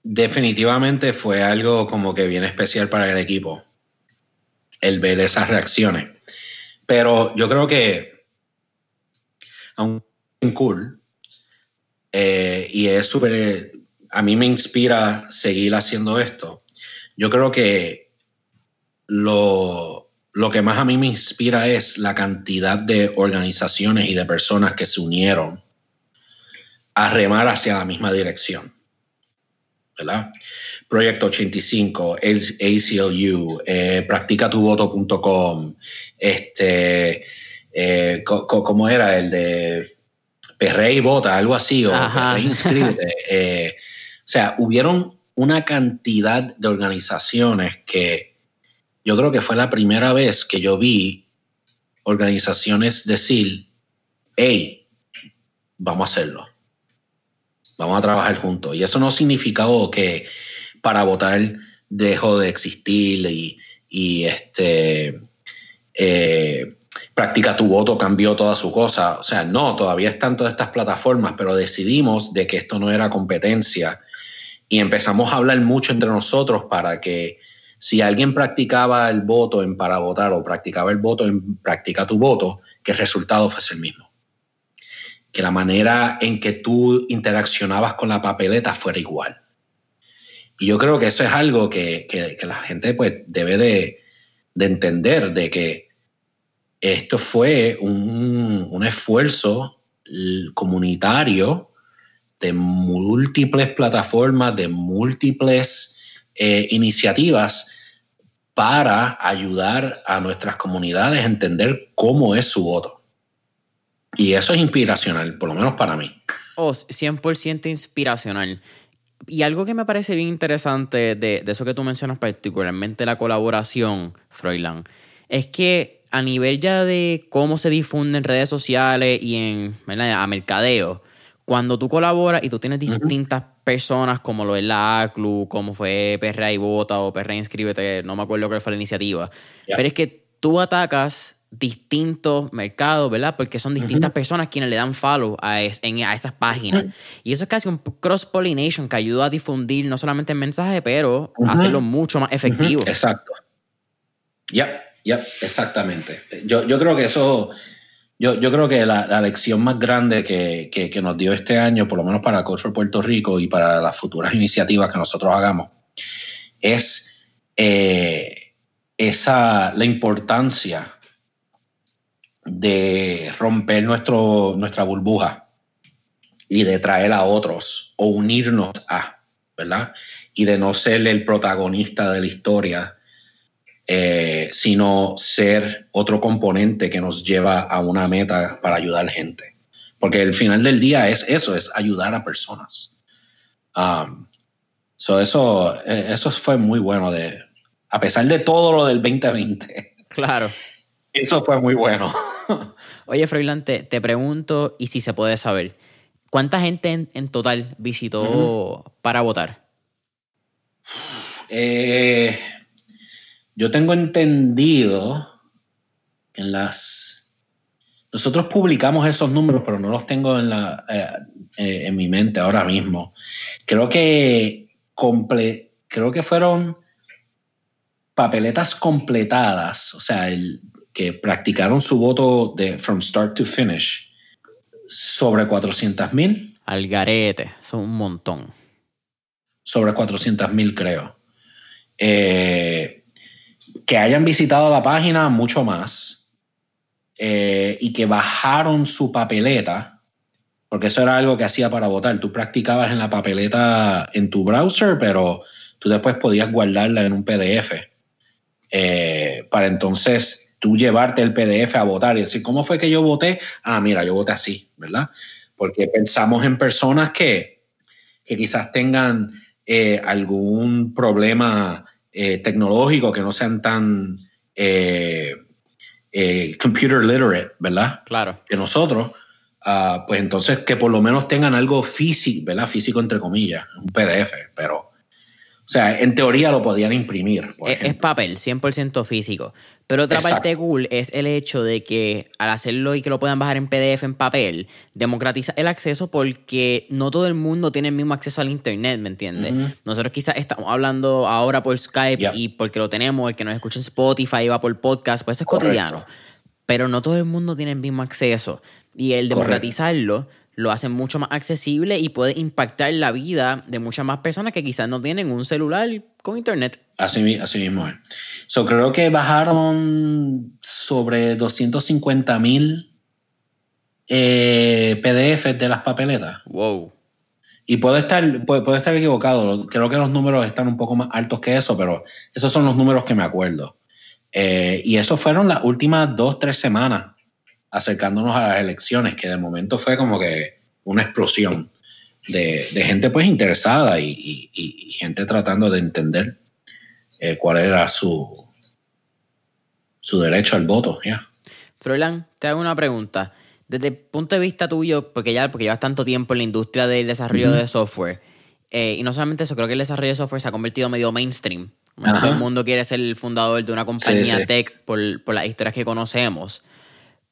Definitivamente fue algo como que bien especial para el equipo, el ver esas reacciones. Pero yo creo que, aún cool, eh, y es súper, a mí me inspira seguir haciendo esto. Yo creo que lo, lo que más a mí me inspira es la cantidad de organizaciones y de personas que se unieron a remar hacia la misma dirección. ¿Verdad? Proyecto 85, ACLU, eh, practicatuvoto.com, este, eh, ¿cómo era? El de Perre y Vota, algo así, o Inscríbete. Eh, o sea, hubieron una cantidad de organizaciones que yo creo que fue la primera vez que yo vi organizaciones decir, hey, vamos a hacerlo, vamos a trabajar juntos. Y eso no significaba que para votar dejó de existir y, este, eh, practica tu voto cambió toda su cosa. O sea, no, todavía están todas estas plataformas, pero decidimos de que esto no era competencia y empezamos a hablar mucho entre nosotros para que si alguien practicaba el voto en para votar o practicaba el voto en practica tu voto, que el resultado fuese el mismo. Que la manera en que tú interaccionabas con la papeleta fuera igual. Y yo creo que eso es algo que, la gente pues, debe de, entender, de que esto fue un, un esfuerzo comunitario de múltiples plataformas, de múltiples eh, iniciativas para ayudar a nuestras comunidades a entender cómo es su voto. Y eso es inspiracional, por lo menos para mí. Oh, 100% inspiracional. Y algo que me parece bien interesante de, eso que tú mencionas, particularmente la colaboración, Froilán, es que a nivel ya de cómo se difunde en redes sociales y en a mercadeo, cuando tú colaboras y tú tienes distintas personas, como lo es la ACLU, como fue Perrea y Vota o Perrea Inscríbete, no me acuerdo cuál fue la iniciativa, pero es que tú atacas distintos mercados, ¿verdad? Porque son distintas personas quienes le dan follow a, a esas páginas. Y eso es casi un cross-pollination que ayuda a difundir no solamente el mensaje, pero a hacerlo mucho más efectivo. Exacto. Ya, ya, exactamente. Yo, yo creo que eso yo, creo que la, lección más grande que, nos dio este año, por lo menos para Culture Puerto Rico y para las futuras iniciativas que nosotros hagamos, es eh, esa, la importancia de romper nuestro, nuestra burbuja y de traer a otros o unirnos a, ¿verdad? Y de no ser el protagonista de la historia, eh, sino ser otro componente que nos lleva a una meta para ayudar gente. Porque el final del día es eso, es ayudar a personas. Um, eso, eh, eso fue muy bueno de, a pesar de todo lo del 2020. Claro. Eso fue muy bueno. Oye, Froilán, te, te pregunto, y si se puede saber, ¿Cuánta gente en, total visitó para votar? Eh, yo tengo entendido que en las... Nosotros publicamos esos números, pero no los tengo en, la, eh, eh, en mi mente ahora mismo. Creo que, comple creo que fueron papeletas completadas, o sea, el, que practicaron su voto de from start to finish sobre 400 mil. Algarete, son un montón. Sobre 400 mil, creo. Eh, que hayan visitado la página mucho más eh, y que bajaron su papeleta, porque eso era algo que hacía para votar. Tú practicabas en la papeleta en tu browser, pero tú después podías guardarla en un PDF. Eh, para entonces tú llevarte el PDF a votar y decir, ¿cómo fue que yo voté? Ah, mira, yo voté así, ¿verdad? Porque pensamos en personas que, que quizás tengan eh, algún problema eh, tecnológico, que no sean tan eh, computer literate, ¿verdad? Claro. Que nosotros, ah, pues entonces que por lo menos tengan algo físico, ¿verdad? Físico entre comillas, un PDF, pero o sea, en teoría lo podían imprimir. es, papel, 100% físico. Pero otra parte cool es el hecho de que al hacerlo y que lo puedan bajar en PDF, en papel, democratiza el acceso porque no todo el mundo tiene el mismo acceso al Internet, ¿me entiendes? Nosotros quizás estamos hablando ahora por Skype y porque lo tenemos, el que nos escucha en Spotify va por podcast, pues eso es cotidiano. Pero no todo el mundo tiene el mismo acceso. Y el democratizarlo lo hacen mucho más accesible y puede impactar la vida de muchas más personas que quizás no tienen un celular con internet. Así, así mismo es. So, creo que bajaron sobre 250 mil eh, PDFs de las papeletas. Wow. Y puede estar, puede, estar equivocado. Creo que los números están un poco más altos que eso, pero esos son los números que me acuerdo. Eh, y eso fueron las últimas dos, tres semanas acercándonos a las elecciones, que de momento fue como que una explosión de, gente pues interesada y, gente tratando de entender eh, cuál era su, su derecho al voto. ya Froilán, te hago una pregunta. Desde el punto de vista tuyo, porque ya porque llevas tanto tiempo en la industria del desarrollo de software, eh, y no solamente eso, creo que el desarrollo de software se ha convertido medio mainstream. Todo el mundo quiere ser el fundador de una compañía tech por, por, las historias que conocemos.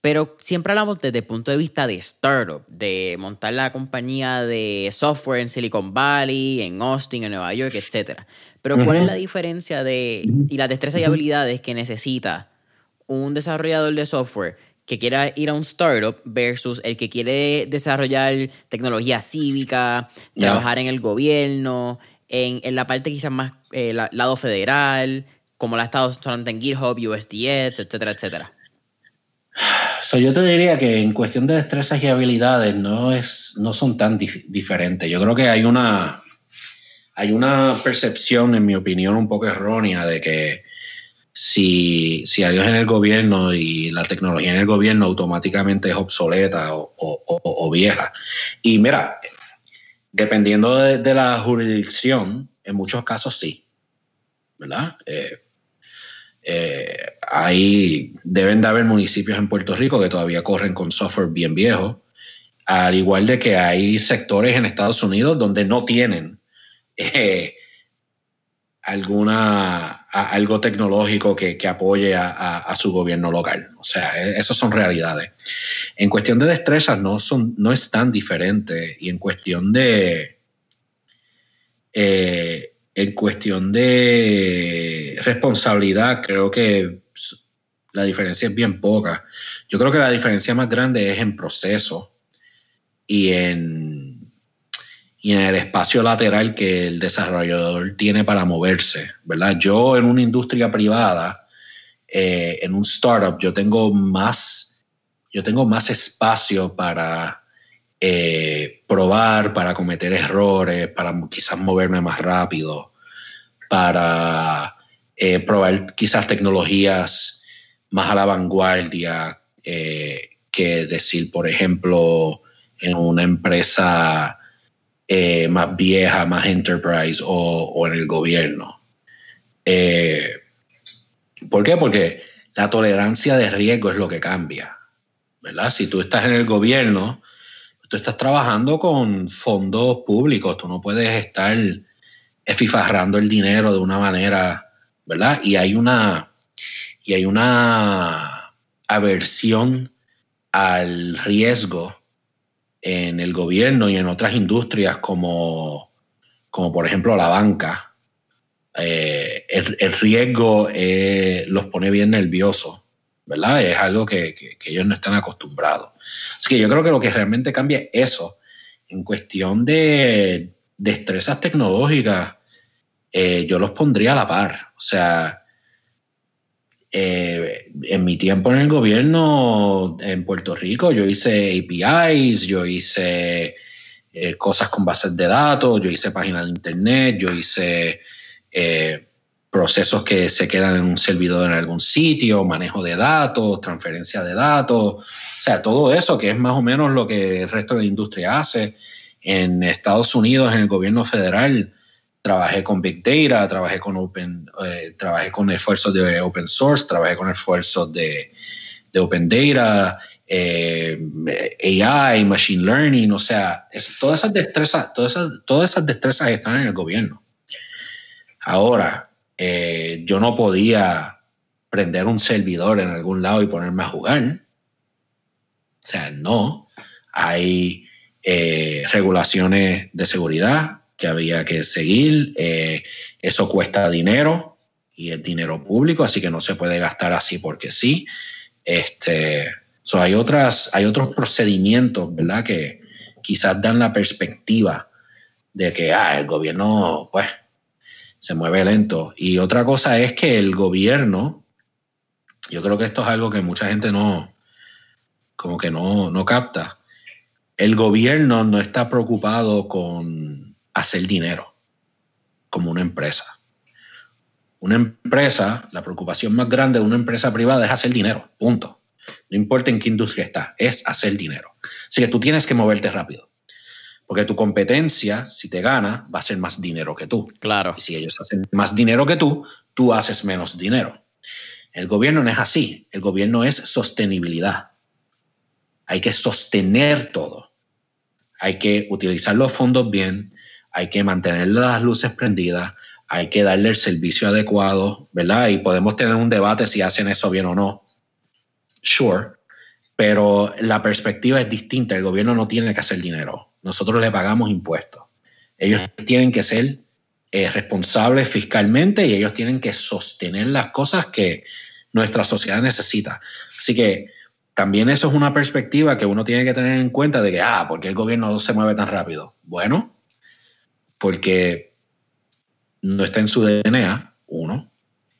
Pero siempre hablamos desde el punto de vista de startup, de montar la compañía de software en Silicon Valley, en Austin, en Nueva York, etc. Pero ¿cuál es la diferencia de y las destrezas y habilidades que necesita un desarrollador de software que quiera ir a un startup versus el que quiere desarrollar tecnología cívica, trabajar en el gobierno, en, la parte quizás más eh, lado federal, como la ha estado solamente en GitHub, USDS, etcétera, etcétera? yo te diría que en cuestión de destrezas y habilidades no, es, no son tan diferentes. Yo creo que hay una, hay una percepción, en mi opinión, un poco errónea de que si, si algo en el gobierno y la tecnología en el gobierno automáticamente es obsoleta o, vieja. Y mira, dependiendo de, la jurisdicción, en muchos casos sí, ¿verdad? Eh, eh, ahí deben de haber municipios en Puerto Rico que todavía corren con software bien viejo, al igual de que hay sectores en Estados Unidos donde no tienen eh, alguna algo tecnológico que, apoye a, su gobierno local. O sea, e, esas son realidades. En cuestión de destrezas no, son, no es tan diferente y en cuestión de... Eh, en cuestión de responsabilidad, creo que la diferencia es bien poca. Yo creo que la diferencia más grande es en proceso y en, y en el espacio lateral que el desarrollador tiene para moverse, ¿verdad? Yo en una industria privada, eh, en un startup, yo tengo más, yo tengo más espacio para eh, probar, para cometer errores, para quizás moverme más rápido, para eh, probar quizás tecnologías más a la vanguardia que decir, por ejemplo, en una empresa más vieja, más enterprise o, en el gobierno. ¿Por qué? Porque la tolerancia de riesgo es lo que cambia. ¿verdad? Si tú estás en el gobierno, tú estás trabajando con fondos públicos, tú no puedes estar efifarrando el dinero de una manera, ¿verdad? Y hay una, y hay una aversión al riesgo en el gobierno y en otras industrias como, como por ejemplo la banca. Eh, el, riesgo eh, los pone bien nerviosos, ¿verdad? Es algo que, ellos no están acostumbrados. Así que yo creo que lo que realmente cambia es eso. En cuestión de destrezas tecnológicas, eh, yo los pondría a la par. O sea, eh, en mi tiempo en el gobierno en Puerto Rico, yo hice APIs, yo hice eh, cosas con bases de datos, yo hice páginas de internet, yo hice procesos que se quedan en un servidor en algún sitio, manejo de datos, transferencia de datos, o sea, todo eso que es más o menos lo que el resto de la industria hace. En Estados Unidos, en el gobierno federal, trabajé con Big Data, trabajé con Open, eh, trabajé con esfuerzos de Open Source, trabajé con esfuerzos de, de Open Data, eh, AI, Machine Learning, o sea, todas esas destrezas, todas esas, todas esas destrezas están en el gobierno. Ahora, eh, yo no podía prender un servidor en algún lado y ponerme a jugar. O sea, no. Hay regulaciones de seguridad que había que seguir. Eh, eso cuesta dinero y es dinero público, así que no se puede gastar así porque sí. Este, hay, otras, hay otros procedimientos, ¿verdad? Que quizás dan la perspectiva de que ah, el gobierno, pues, se mueve lento. Y otra cosa es que el gobierno, yo creo que esto es algo que mucha gente no, como que no, no capta. El gobierno no está preocupado con hacer dinero como una empresa. Una empresa, la preocupación más grande de una empresa privada es hacer dinero, punto. No importa en qué industria está, es hacer dinero. Así que tú tienes que moverte rápido. Porque tu competencia, si te gana, va a ser más dinero que tú. Claro. Y si ellos hacen más dinero que tú, tú haces menos dinero. El gobierno no es así. El gobierno es sostenibilidad. Hay que sostener todo. Hay que utilizar los fondos bien. Hay que mantener las luces prendidas. Hay que darle el servicio adecuado, ¿verdad? Y podemos tener un debate si hacen eso bien o no. Sure. Pero la perspectiva es distinta. El gobierno no tiene que hacer dinero nosotros le pagamos impuestos. Ellos tienen que ser eh, responsables fiscalmente y ellos tienen que sostener las cosas que nuestra sociedad necesita. Así que también eso es una perspectiva que uno tiene que tener en cuenta de que, ah, ¿por qué el gobierno no se mueve tan rápido? Bueno, porque no está en su DNA, uno,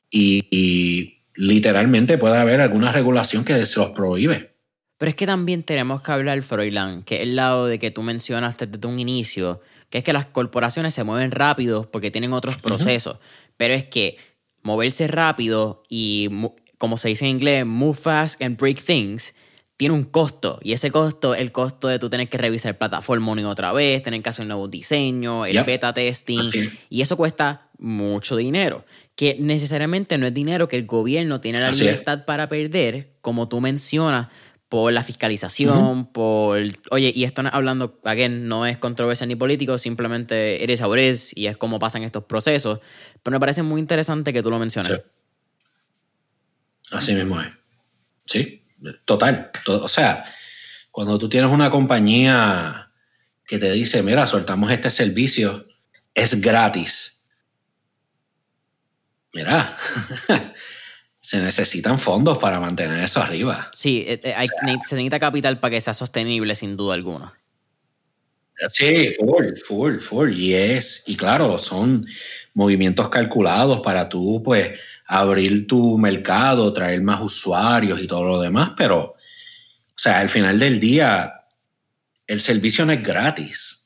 y, y literalmente puede haber alguna regulación que se los prohíbe. Pero es que también tenemos que hablar, Froilán, que es el lado de que tú mencionaste desde un inicio, que es que las corporaciones se mueven rápido porque tienen otros procesos. Pero es que moverse rápido y, como se dice en inglés, move fast and break things, tiene un costo. Y ese costo, el costo de tú tener que revisar plataforma otra vez, tener que hacer un nuevo diseño, el beta testing. Y eso cuesta mucho dinero. Que necesariamente no es dinero que el gobierno tiene la libertad para perder, como tú mencionas por la fiscalización, por... Oye, y esto hablando, again, no es controversia ni político, simplemente eres es y es como pasan estos procesos. Pero me parece muy interesante que tú lo menciones. Así mismo es. Sí, total. o sea, cuando tú tienes una compañía que te dice, mira, soltamos este servicio, es gratis. Mira, se necesitan fondos para mantener eso arriba. Sí, eh, eh, se necesita capital para que sea sostenible, sin duda alguna. Sí, full, full, full. Y es, y claro, son movimientos calculados para tú, pues, abrir tu mercado, traer más usuarios y todo lo demás, pero, o sea, al final del día, el servicio no es gratis.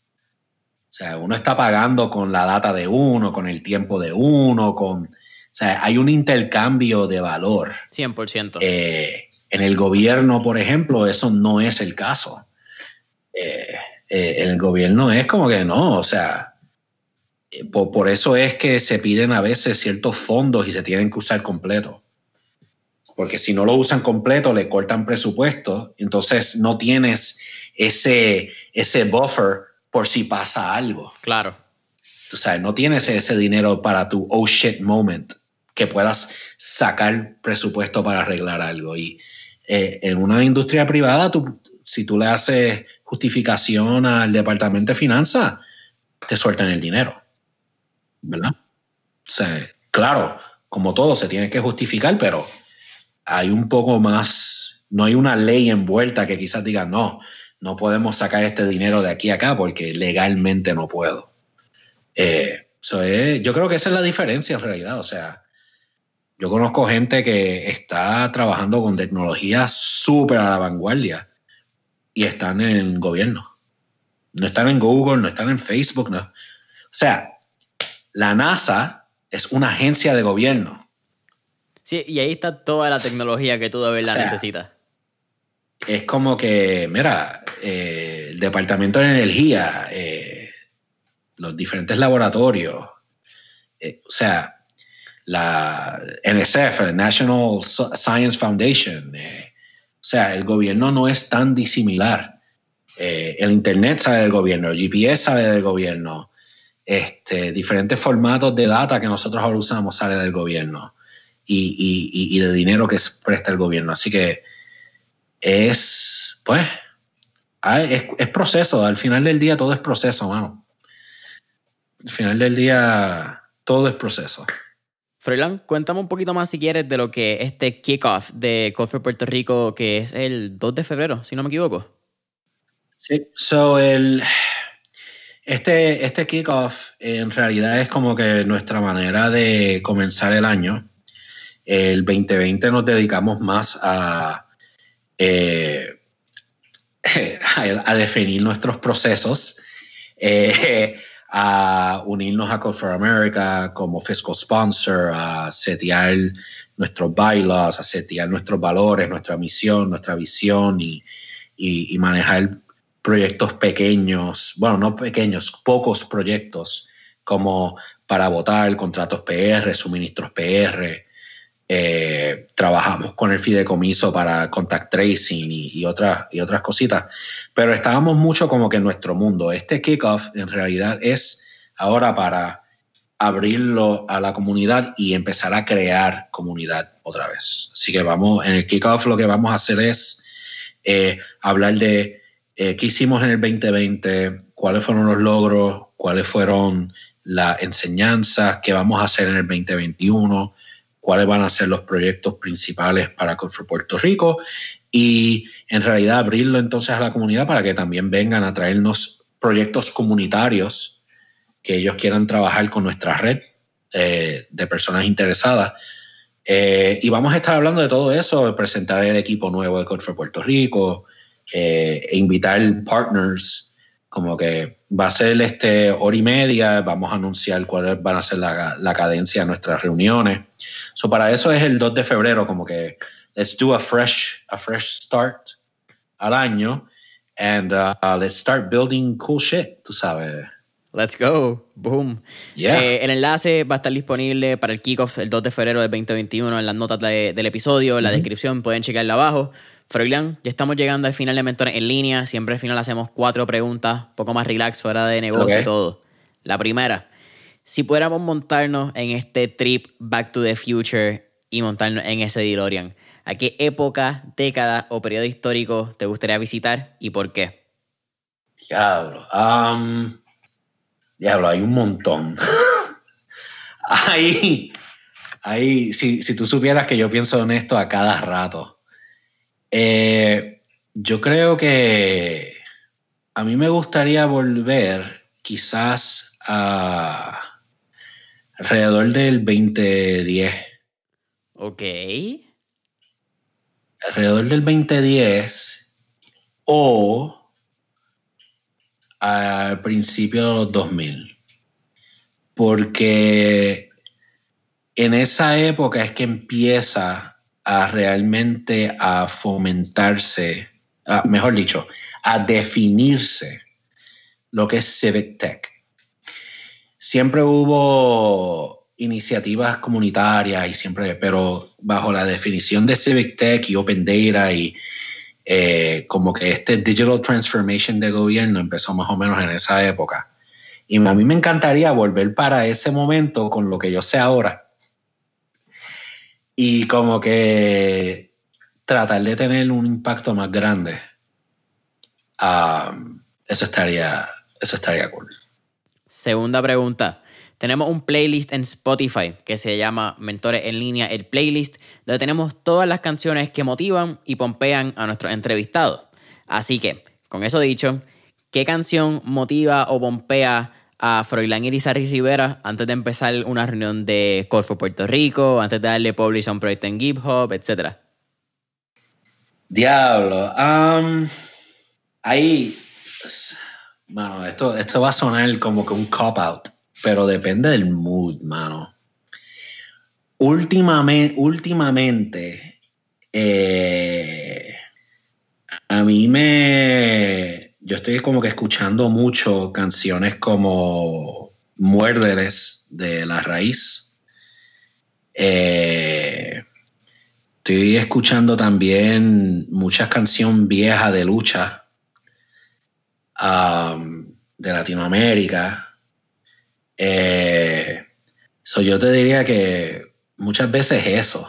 O sea, uno está pagando con la data de uno, con el tiempo de uno, con o sea, hay un intercambio de valor. 100%. Eh, en el gobierno, por ejemplo, eso no es el caso. Eh, eh, en el gobierno es como que no, o sea, por, eso es que se piden a veces ciertos fondos y se tienen que usar completo. Porque si no lo usan completo, le cortan presupuesto, entonces no tienes ese, ese buffer por si pasa algo. Claro. Tú sabes, no tienes ese dinero para tu oh shit moment que puedas sacar presupuesto para arreglar algo. Y eh, en una industria privada, tú, si tú le haces justificación al departamento de finanzas, te sueltan el dinero. ¿Verdad? Claro, como todo, se tiene que justificar, pero hay un poco más, no hay una ley envuelta que quizás diga, no, no podemos sacar este dinero de aquí a acá porque legalmente no puedo. Eh, yo creo que esa es la diferencia en realidad. O sea, yo conozco gente que está trabajando con tecnología súper a la vanguardia y están en gobierno. No están en Google, no están en Facebook. No. O sea, la NASA es una agencia de gobierno. Sí, y ahí está toda la tecnología que tú de verdad necesitas. Es como que, mira, eh, el Departamento de Energía, eh, los diferentes laboratorios, eh, o sea, la NSF, la National Science Foundation, o sea, el gobierno no es tan disimilar. el Internet sale del gobierno, el GPS sale del gobierno, este, diferentes formatos de data que nosotros ahora usamos sale del gobierno y, y, y de dinero que presta el gobierno. Así que es, pues, es, es, proceso. Al final del día todo es proceso, mano. Al final del día todo es proceso. Froilán, cuéntame un poquito más si quieres de lo que este kickoff de Coffee Puerto Rico, que es el 2 de febrero, si no me equivoco. Sí, so el, este, este kickoff en realidad es como que nuestra manera de comenzar el año. El 2020 nos dedicamos más a, eh, a, definir nuestros procesos, eh, a unirnos a Code for America como fiscal sponsor, a setear nuestros bylaws, a setear nuestros valores, nuestra misión, nuestra visión y, y, y manejar proyectos pequeños, bueno, no pequeños, pocos proyectos como para votar, contratos PR, suministros PR. Eh, trabajamos con el fideicomiso para contact tracing y, otras, y otras cositas, pero estábamos mucho como que en nuestro mundo. Este kickoff en realidad es ahora para abrirlo a la comunidad y empezar a crear comunidad otra vez. Así que vamos, en el kickoff lo que vamos a hacer es eh, hablar de eh, qué hicimos en el 2020, cuáles fueron los logros, cuáles fueron las enseñanzas, qué vamos a hacer en el 2021, cuáles van a ser los proyectos principales para Puerto Rico y en realidad abrirlo entonces a la comunidad para que también vengan a traernos proyectos comunitarios que ellos quieran trabajar con nuestra red eh, de personas interesadas. Eh, y vamos a estar hablando de todo eso, presentar el equipo nuevo de Corfo Puerto Rico, eh, e invitar partners, como que va a ser este hora y media, vamos a anunciar cuáles van a ser la, la cadencia de nuestras reuniones. So para eso es el 2 de febrero, como que let's do a fresh, a fresh start al año and uh, let's start building cool shit, tú sabes. Let's go. Boom. Yeah. Eh, el enlace va a estar disponible para el kickoff el 2 de febrero del 2021 en las notas de, del episodio, en la descripción, pueden checarlo abajo. Froilán, ya estamos llegando al final de Mentores en línea. Siempre al final hacemos cuatro preguntas, un poco más relax, fuera de negocio y todo. La primera, si pudiéramos montarnos en este trip Back to the Future y montarnos en ese DeLorean, ¿a qué época, década o periodo histórico te gustaría visitar y por qué? Diablo. Um, diablo, hay un montón. ahí, ahí, si, si tú supieras que yo pienso en esto a cada rato. Eh, yo creo que a mí me gustaría volver quizás a alrededor del 2010. Ok. Alrededor del 2010 o al principio de los 2000. Porque en esa época es que empieza a realmente a fomentarse, mejor dicho, a definirse lo que es Civic Tech. Siempre hubo iniciativas comunitarias y siempre, pero bajo la definición de Civic Tech y Open Data y Eh, como que este digital transformation de gobierno empezó más o menos en esa época. Y a mí me encantaría volver para ese momento con lo que yo sé ahora. Y como que tratar de tener un impacto más grande. Um, eso estaría, eso estaría cool. Segunda pregunta. Tenemos un playlist en Spotify que se llama Mentores en línea, el playlist, donde tenemos todas las canciones que motivan y pompean a nuestros entrevistados. Así que, con eso dicho, ¿qué canción motiva o pompea a Froilán Irizarry Rivera antes de empezar una reunión de Corfo Puerto Rico, antes de darle publish a un proyecto en GitHub, etcétera? Diablo. Um, ahí. Mano, esto, esto va a sonar como que un cop-out pero depende del mood, mano. Últimamente, últimamente eh, a mí me. Yo estoy como que escuchando mucho canciones como Muérdeles de La Raíz. Eh, estoy escuchando también muchas canciones viejas de lucha um, de Latinoamérica. Eh, yo te diría que muchas veces eso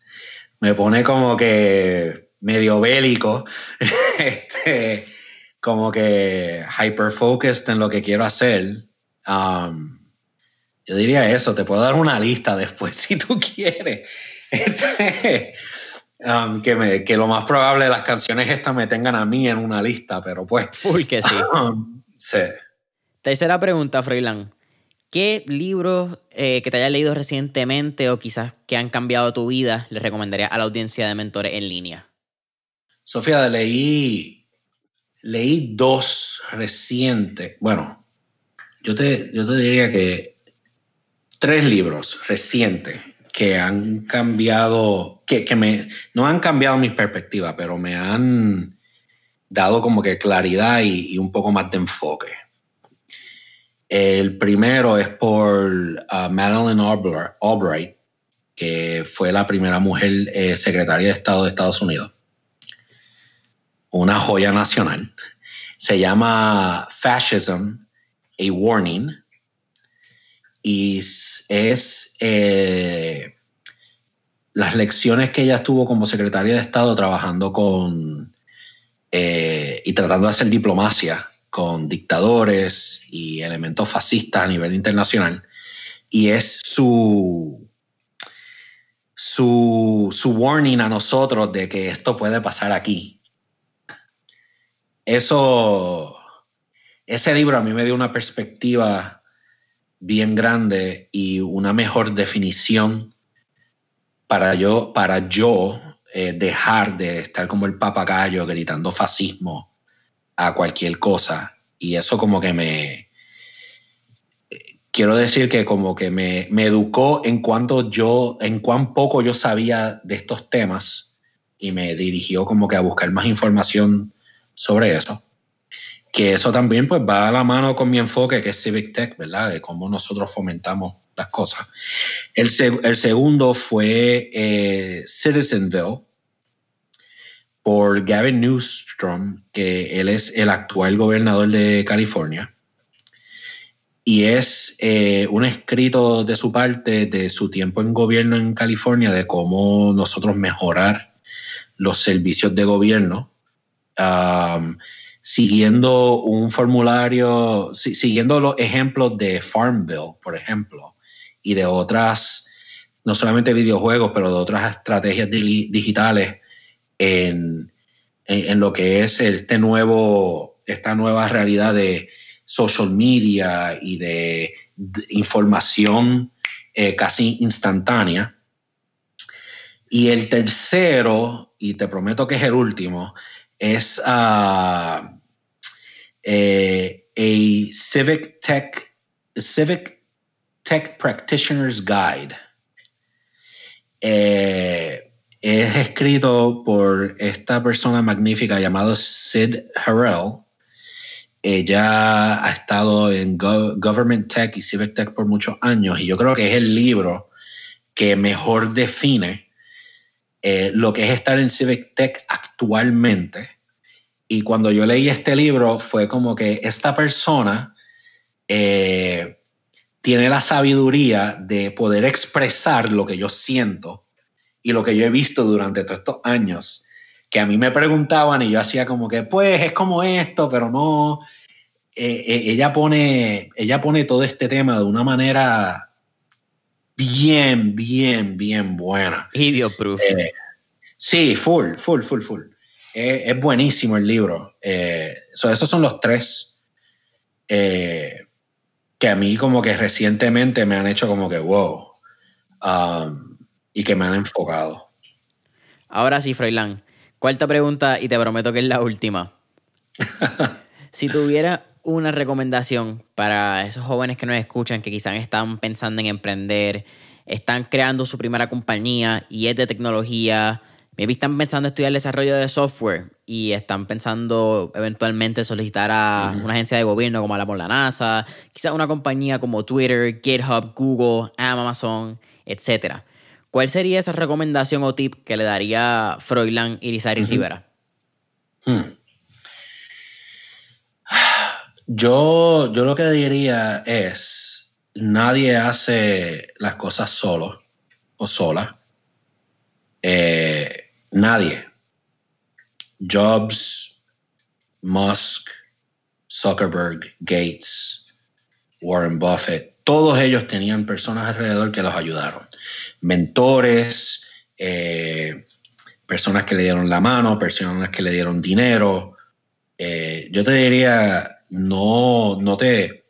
me pone como que medio bélico, este, como que hyper focused en lo que quiero hacer. Um, yo diría eso, te puedo dar una lista después si tú quieres. Este, um, que, me, que lo más probable las canciones estas me tengan a mí en una lista, pero pues. Full que sí. Um, sí. Tercera pregunta, Freeland. ¿Qué libros eh, que te hayas leído recientemente o quizás que han cambiado tu vida le recomendaría a la audiencia de mentores en línea? Sofía, leí, leí dos recientes. Bueno, yo te, yo te diría que tres libros recientes que han cambiado, que, me, no han cambiado mi perspectiva, pero me han dado como que claridad y un poco más de enfoque. El primero es por uh, Madeleine Albright, que fue la primera mujer eh, secretaria de Estado de Estados Unidos. Una joya nacional. Se llama Fascism, a Warning. Y es eh, las lecciones que ella tuvo como secretaria de Estado trabajando con eh, y tratando de hacer diplomacia con dictadores y elementos fascistas a nivel internacional. Y es su, su, su warning a nosotros de que esto puede pasar aquí. Eso, ese libro a mí me dio una perspectiva bien grande y una mejor definición para yo, para yo eh, dejar de estar como el papagayo gritando fascismo a cualquier cosa. Y eso como que me... Quiero decir que como que me, me educó en cuanto yo, en cuán poco yo sabía de estos temas y me dirigió como que a buscar más información sobre eso. Que eso también pues va a la mano con mi enfoque que es Civic Tech, ¿verdad? De cómo nosotros fomentamos las cosas. El, el segundo fue eh, Citizenville, por Gavin Newstrom, que él es el actual gobernador de California. Y es eh, un escrito de su parte de su tiempo en gobierno en California, de cómo nosotros mejorar los servicios de gobierno, um, siguiendo un formulario, siguiendo los ejemplos de Farmville, por ejemplo, y de otras, no solamente videojuegos, pero de otras estrategias digitales en, lo que es este nuevo, esta nueva realidad de social media y de, información eh, casi instantánea. Y el tercero, y te prometo que es el último, es uh, a Civic Tech, Civic Tech Practitioner's Guide. Eh, es escrito por esta persona magnífica llamada Sid Harrell. Ella ha estado en Government Tech y Civic Tech por muchos años y yo creo que es el libro que mejor define eh, lo que es estar en Civic Tech actualmente. Y cuando yo leí este libro fue como que esta persona eh, tiene la sabiduría de poder expresar lo que yo siento y lo que yo he visto durante todos estos años, que a mí me preguntaban y yo hacía como que, pues es como esto, pero no. Eh, ella, pone, ella pone todo este tema de una manera bien, bien, bien buena. Idiot proof. Eh, sí, full, full, full, full. es buenísimo el libro. esos son los tres que a mí como que recientemente me han hecho como que wow. Um, y que me han enfocado. Ahora sí, Froilán. Cuarta pregunta y te prometo que es la última. si tuviera una recomendación para esos jóvenes que nos escuchan, que quizás están pensando en emprender, están creando su primera compañía y es de tecnología, maybe están pensando en estudiar desarrollo de software y están pensando eventualmente solicitar a una agencia de gobierno como la por la NASA, quizás una compañía como Twitter, GitHub, Google, Amazon, etcétera. ¿Cuál sería esa recomendación o tip que le daría Froilán Irizarry Rivera? Hmm. Yo, yo lo que diría es, nadie hace las cosas solo o sola. Eh, nadie. Jobs, Musk, Zuckerberg, Gates, Warren Buffett, todos ellos tenían personas alrededor que los ayudaron mentores, eh, personas que le dieron la mano, personas que le dieron dinero. Eh, yo te diría, no, no te,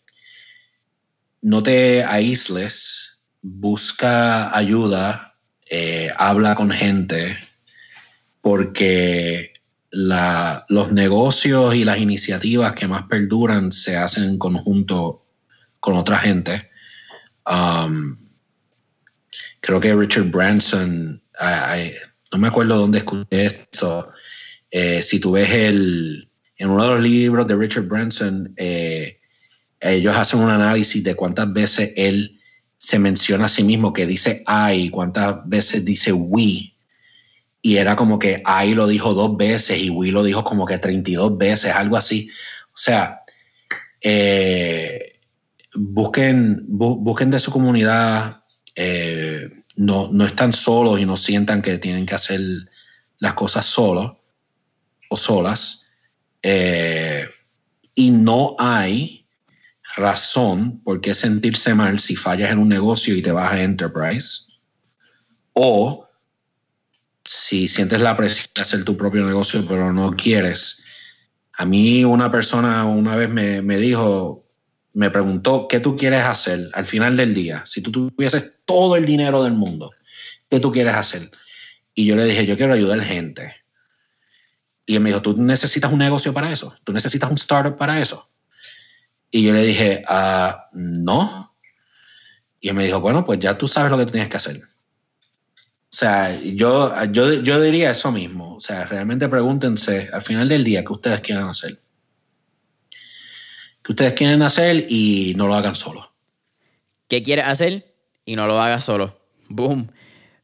no te aísles, busca ayuda, eh, habla con gente, porque los negocios y las iniciativas que más perduran se hacen en conjunto con otra gente. Um, creo que Richard Branson, no me acuerdo dónde escuché esto, eh, si tú ves el, en uno de los libros de Richard Branson, eh, ellos hacen un análisis de cuántas veces él se menciona a sí mismo que dice I, cuántas veces dice we. Y era como que I lo dijo dos veces y we lo dijo como que 32 veces, algo así. O sea, eh, busquen, busquen de su comunidad eh, no, no, están solos y no sientan que tienen que hacer las cosas solos o solas. Eh, y no hay razón por qué sentirse mal si fallas en un negocio y te vas a Enterprise. O si sientes la presión de hacer tu propio negocio pero no quieres. A mí una persona una vez me, me dijo, me preguntó, ¿qué tú quieres hacer al final del día? Si tú tuvieses todo el dinero del mundo, ¿qué tú quieres hacer? Y yo le dije, yo quiero ayudar gente. Y él me dijo, ¿tú necesitas un negocio para eso? ¿Tú necesitas un startup para eso? Y yo le dije, ah, no. Y él me dijo, bueno, pues ya tú sabes lo que tienes que hacer. O sea, yo, yo, yo diría eso mismo. O sea, realmente pregúntense al final del día qué ustedes quieren hacer que ustedes quieren hacer y no lo hagan solo. ¿Qué quieres hacer? Y no lo hagas solo. Boom.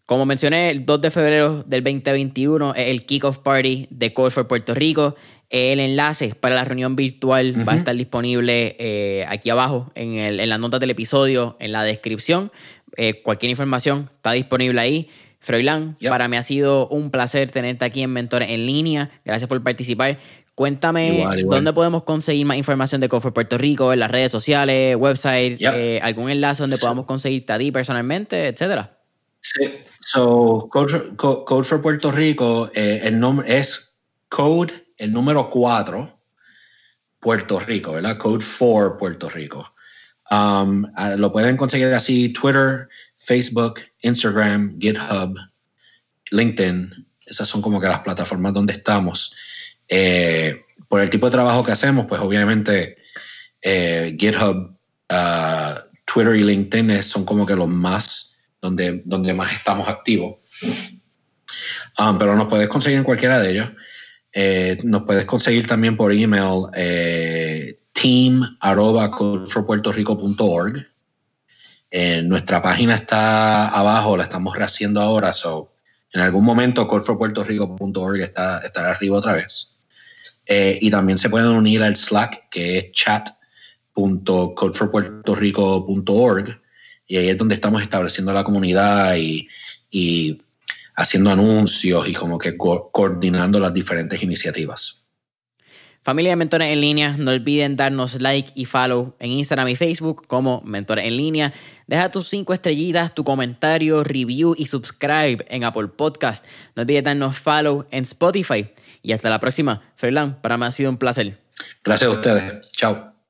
Como mencioné, el 2 de febrero del 2021 es el Kickoff Party de Code for Puerto Rico. El enlace para la reunión virtual va a estar disponible eh, aquí abajo en, el, en las notas del episodio, en la descripción. Eh, cualquier información está disponible ahí. Froilán, para mí ha sido un placer tenerte aquí en Mentores en línea. Gracias por participar. Cuéntame dónde podemos conseguir más información de Code Puerto Rico, en las redes sociales, website, eh, algún enlace donde podamos conseguirte a ti personalmente, etcétera. Sí, so Code, for Puerto Rico, eh, el es Code, el número 4, Puerto Rico, ¿verdad? Code for Puerto Rico. Um, lo pueden conseguir así Twitter, Facebook, Instagram, GitHub, LinkedIn. Esas son como que las plataformas donde estamos. Eh, por el tipo de trabajo que hacemos, pues obviamente eh, GitHub, ah, Twitter y LinkedIn son como que los más, donde, donde más estamos activos. Um, pero nos puedes conseguir en cualquiera de ellos. Eh, nos puedes conseguir también por email eh, nuestra página está abajo, la estamos rehaciendo ahora, so En algún momento callforpuertorico.org está, estará arriba otra vez. Eh, y también se pueden unir al Slack, que es chat.codeforpuertorico.org. Y ahí es donde estamos estableciendo la comunidad y, y haciendo anuncios y como que coordinando las diferentes iniciativas. Familia de Mentores en Línea, no olviden darnos like y follow en Instagram y Facebook como Mentores en Línea. Deja tus cinco estrellitas, tu comentario, review y subscribe en Apple Podcast. No olvides darnos follow en Spotify. Y hasta la próxima. Ferlan, para mí ha sido un placer. Gracias a ustedes. Chao.